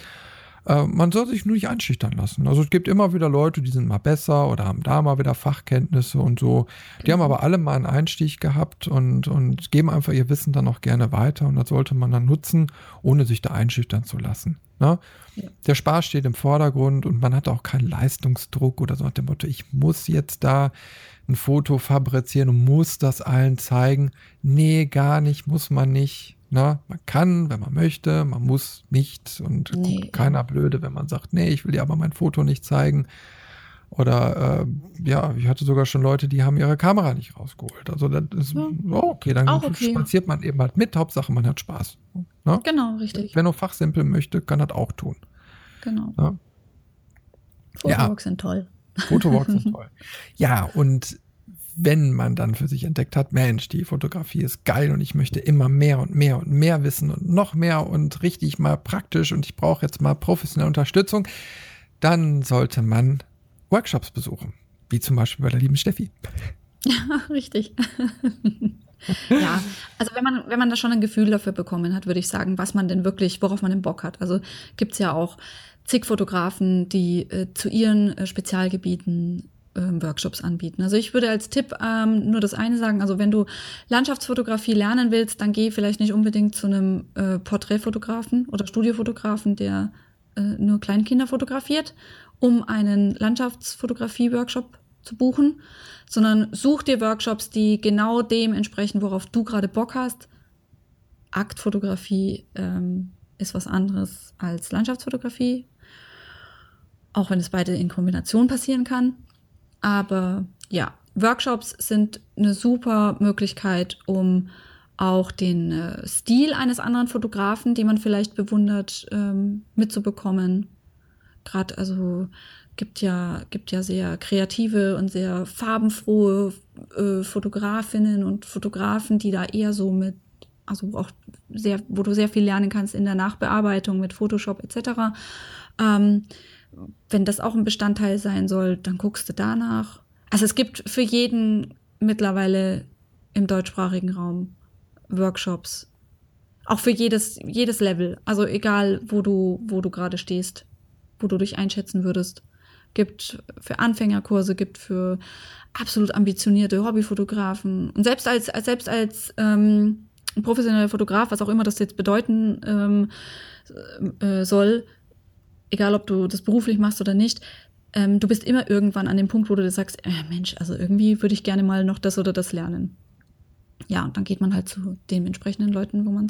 äh, man soll sich nur nicht einschüchtern lassen. Also es gibt immer wieder Leute, die sind mal besser oder haben da mal wieder Fachkenntnisse und so. Die haben aber alle mal einen Einstieg gehabt und, und geben einfach ihr Wissen dann auch gerne weiter und das sollte man dann nutzen, ohne sich da einschüchtern zu lassen. Ne? Ja. Der Spaß steht im Vordergrund und man hat auch keinen Leistungsdruck oder so nach dem Motto, ich muss jetzt da ein Foto fabrizieren und muss das allen zeigen. Nee, gar nicht, muss man nicht. Na, man kann, wenn man möchte, man muss nicht und nee. keiner blöde, wenn man sagt, nee, ich will dir aber mein Foto nicht zeigen. Oder äh, ja, ich hatte sogar schon Leute, die haben ihre Kamera nicht rausgeholt. Also das ist ja. oh, okay, dann okay. spaziert man eben halt mit. Hauptsache, man hat Spaß.
Na? Genau, richtig.
Wenn er fachsimpel möchte, kann das auch tun.
Genau. Fotowalks ja. sind toll.
Fotowalks sind toll. Ja, und wenn man dann für sich entdeckt hat, Mensch, die Fotografie ist geil und ich möchte immer mehr und mehr und mehr wissen und noch mehr und richtig mal praktisch und ich brauche jetzt mal professionelle Unterstützung, dann sollte man Workshops besuchen, wie zum Beispiel bei der lieben Steffi.
Richtig. ja, also wenn man, wenn man da schon ein Gefühl dafür bekommen hat, würde ich sagen, was man denn wirklich, worauf man den Bock hat. Also gibt es ja auch zig Fotografen, die äh, zu ihren äh, Spezialgebieten Workshops anbieten. Also ich würde als Tipp ähm, nur das eine sagen, also wenn du Landschaftsfotografie lernen willst, dann geh vielleicht nicht unbedingt zu einem äh, Porträtfotografen oder Studiofotografen, der äh, nur Kleinkinder fotografiert, um einen Landschaftsfotografie-Workshop zu buchen, sondern such dir Workshops, die genau dem entsprechen, worauf du gerade Bock hast. Aktfotografie ähm, ist was anderes als Landschaftsfotografie, auch wenn es beide in Kombination passieren kann. Aber ja, Workshops sind eine super Möglichkeit, um auch den äh, Stil eines anderen Fotografen, den man vielleicht bewundert, ähm, mitzubekommen. Gerade also gibt ja gibt ja sehr kreative und sehr farbenfrohe äh, Fotografinnen und Fotografen, die da eher so mit also auch sehr, wo du sehr viel lernen kannst in der Nachbearbeitung mit Photoshop etc. Ähm, wenn das auch ein Bestandteil sein soll, dann guckst du danach. Also es gibt für jeden mittlerweile im deutschsprachigen Raum Workshops. Auch für jedes, jedes Level. Also egal, wo du, wo du gerade stehst, wo du dich einschätzen würdest. Gibt für Anfängerkurse, gibt für absolut ambitionierte Hobbyfotografen. Und selbst als, selbst als ähm, professioneller Fotograf, was auch immer das jetzt bedeuten ähm, äh, soll, egal ob du das beruflich machst oder nicht, ähm, du bist immer irgendwann an dem Punkt, wo du dir sagst, äh, Mensch, also irgendwie würde ich gerne mal noch das oder das lernen. Ja, und dann geht man halt zu den entsprechenden Leuten, wo man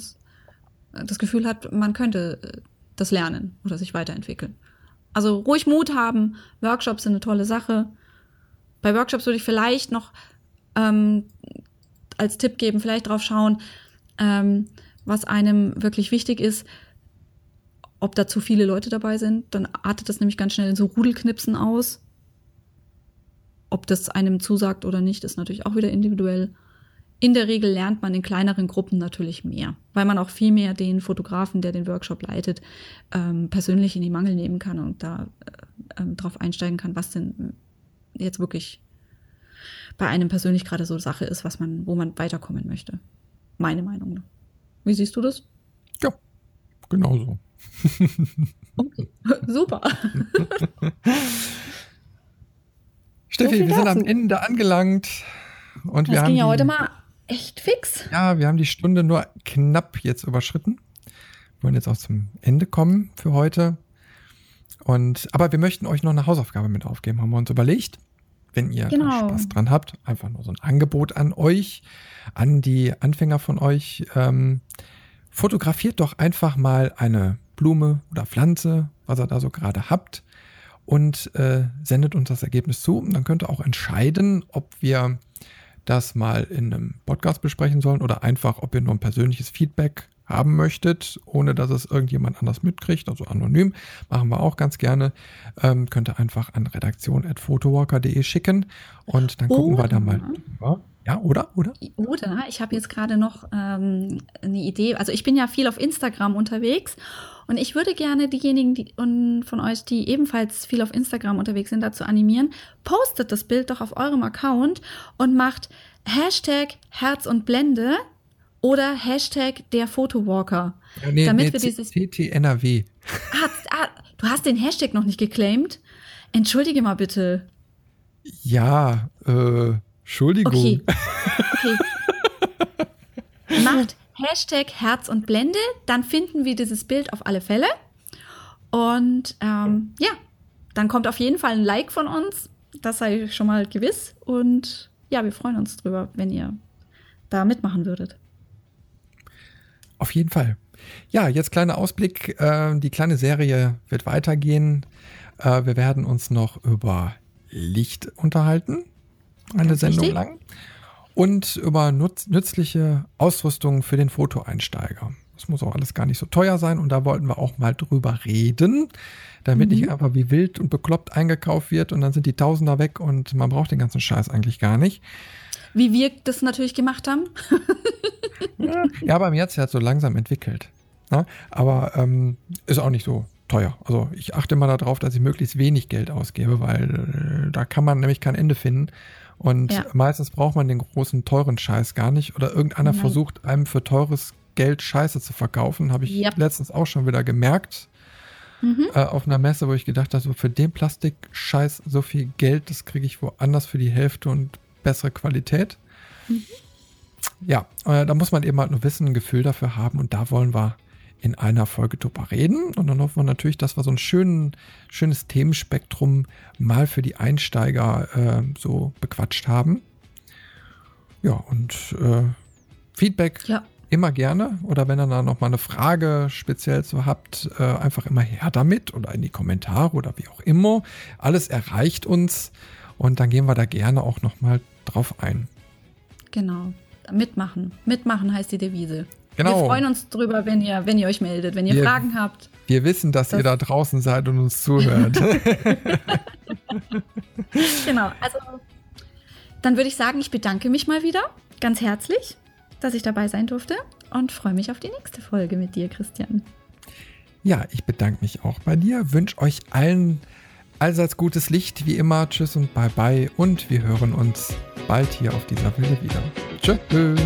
äh, das Gefühl hat, man könnte äh, das lernen oder sich weiterentwickeln. Also ruhig Mut haben. Workshops sind eine tolle Sache. Bei Workshops würde ich vielleicht noch ähm, als Tipp geben, vielleicht drauf schauen, ähm, was einem wirklich wichtig ist ob da zu viele Leute dabei sind, dann artet das nämlich ganz schnell in so Rudelknipsen aus. Ob das einem zusagt oder nicht, ist natürlich auch wieder individuell. In der Regel lernt man in kleineren Gruppen natürlich mehr, weil man auch viel mehr den Fotografen, der den Workshop leitet, ähm, persönlich in die Mangel nehmen kann und da äh, äh, drauf einsteigen kann, was denn jetzt wirklich bei einem persönlich gerade so Sache ist, was man, wo man weiterkommen möchte. Meine Meinung. Wie siehst du das?
Ja, genauso.
Okay. Super.
Steffi, so wir sind am Ende angelangt. Und das wir ging
ja heute mal echt fix.
Ja, wir haben die Stunde nur knapp jetzt überschritten. Wir wollen jetzt auch zum Ende kommen für heute. Und, aber wir möchten euch noch eine Hausaufgabe mit aufgeben, haben wir uns überlegt. Wenn ihr
Genau.
Spaß dran habt, einfach nur so ein Angebot an euch, an die Anfänger von euch. Ähm, fotografiert doch einfach mal eine Blume oder Pflanze, was ihr da so gerade habt, und äh, sendet uns das Ergebnis zu. Und dann könnt ihr auch entscheiden, ob wir das mal in einem Podcast besprechen sollen oder einfach, ob ihr nur ein persönliches Feedback haben möchtet, ohne dass es irgendjemand anders mitkriegt, also anonym, machen wir auch ganz gerne. Ähm, könnt ihr einfach an redaktion.photowalker.de schicken und dann gucken wir da mal drüber. Ja, oder? Oder?
Oder ich habe jetzt gerade noch ähm, eine Idee. Also ich bin ja viel auf Instagram unterwegs und ich würde gerne diejenigen die, und von euch, die ebenfalls viel auf Instagram unterwegs sind, dazu animieren. Postet das Bild doch auf eurem Account und macht Hashtag Herz und Blende oder Hashtag der Photowalker.
Ja, nee,
Damit
nee,
wir dieses-
TTNRW.
Ah, ah, du hast den Hashtag noch nicht geclaimed? Entschuldige mal bitte.
Ja, äh, Entschuldigung.
Okay. okay. Macht Hashtag Herz und Blende, dann finden wir dieses Bild auf alle Fälle. Und ähm, ja, dann kommt auf jeden Fall ein Like von uns. Das sei schon mal gewiss. Und ja, wir freuen uns drüber, wenn ihr da mitmachen würdet.
Auf jeden Fall. Ja, jetzt kleiner Ausblick. Äh, die kleine Serie wird weitergehen. Äh, wir werden uns noch über Licht unterhalten. Eine
Ganz
Sendung
wichtig.
lang. Und über nützliche Ausrüstung für den Fotoeinsteiger. Das muss auch alles gar nicht so teuer sein. Und da wollten wir auch mal drüber reden, damit
Mhm.
nicht einfach wie wild und bekloppt eingekauft wird und dann sind die Tausender weg und man braucht den ganzen Scheiß eigentlich gar nicht.
Wie wir das natürlich gemacht haben.
Ja, bei mir hat es ja so langsam entwickelt. Ne? Aber ähm, ist auch nicht so teuer. Also ich achte immer darauf, dass ich möglichst wenig Geld ausgebe, weil äh, da kann man nämlich kein Ende finden. Und
Ja.
meistens braucht man den großen, teuren Scheiß gar nicht. Oder irgendeiner
Nein.
versucht, einem für teures Geld Scheiße zu verkaufen. Habe ich
Yep.
letztens auch schon wieder gemerkt.
Mhm.
Äh, auf einer Messe, wo ich gedacht habe, so für den Plastikscheiß so viel Geld, das kriege ich woanders für die Hälfte und bessere Qualität. Ja, äh, da muss man eben halt nur Wissen, ein Gefühl dafür haben und da wollen wir in einer Folge drüber reden. Und dann hoffen wir natürlich, dass wir so ein schön, schönes Themenspektrum mal für die Einsteiger äh, so bequatscht haben. Ja, und äh, Feedback
Ja.
immer gerne. Oder wenn ihr da noch mal eine Frage speziell so habt, äh, einfach immer her damit oder in die Kommentare oder wie auch immer. Alles erreicht uns und dann gehen wir da gerne auch noch mal drauf ein.
Genau. Mitmachen. Mitmachen heißt die Devise.
Genau.
Wir freuen uns drüber, wenn ihr, wenn ihr euch meldet, wenn ihr
Wir-
Fragen habt.
Wir wissen, dass
Das-
ihr da draußen seid und uns zuhört.
Genau, also dann würde ich sagen, ich bedanke mich mal wieder ganz herzlich, dass ich dabei sein durfte und freue mich auf die nächste Folge mit dir, Christian.
ja, ich bedanke mich auch bei dir, wünsche euch allen allseits gutes Licht, wie immer. Tschüss und bye bye und wir hören uns bald hier auf dieser Welle wieder. Tschüss.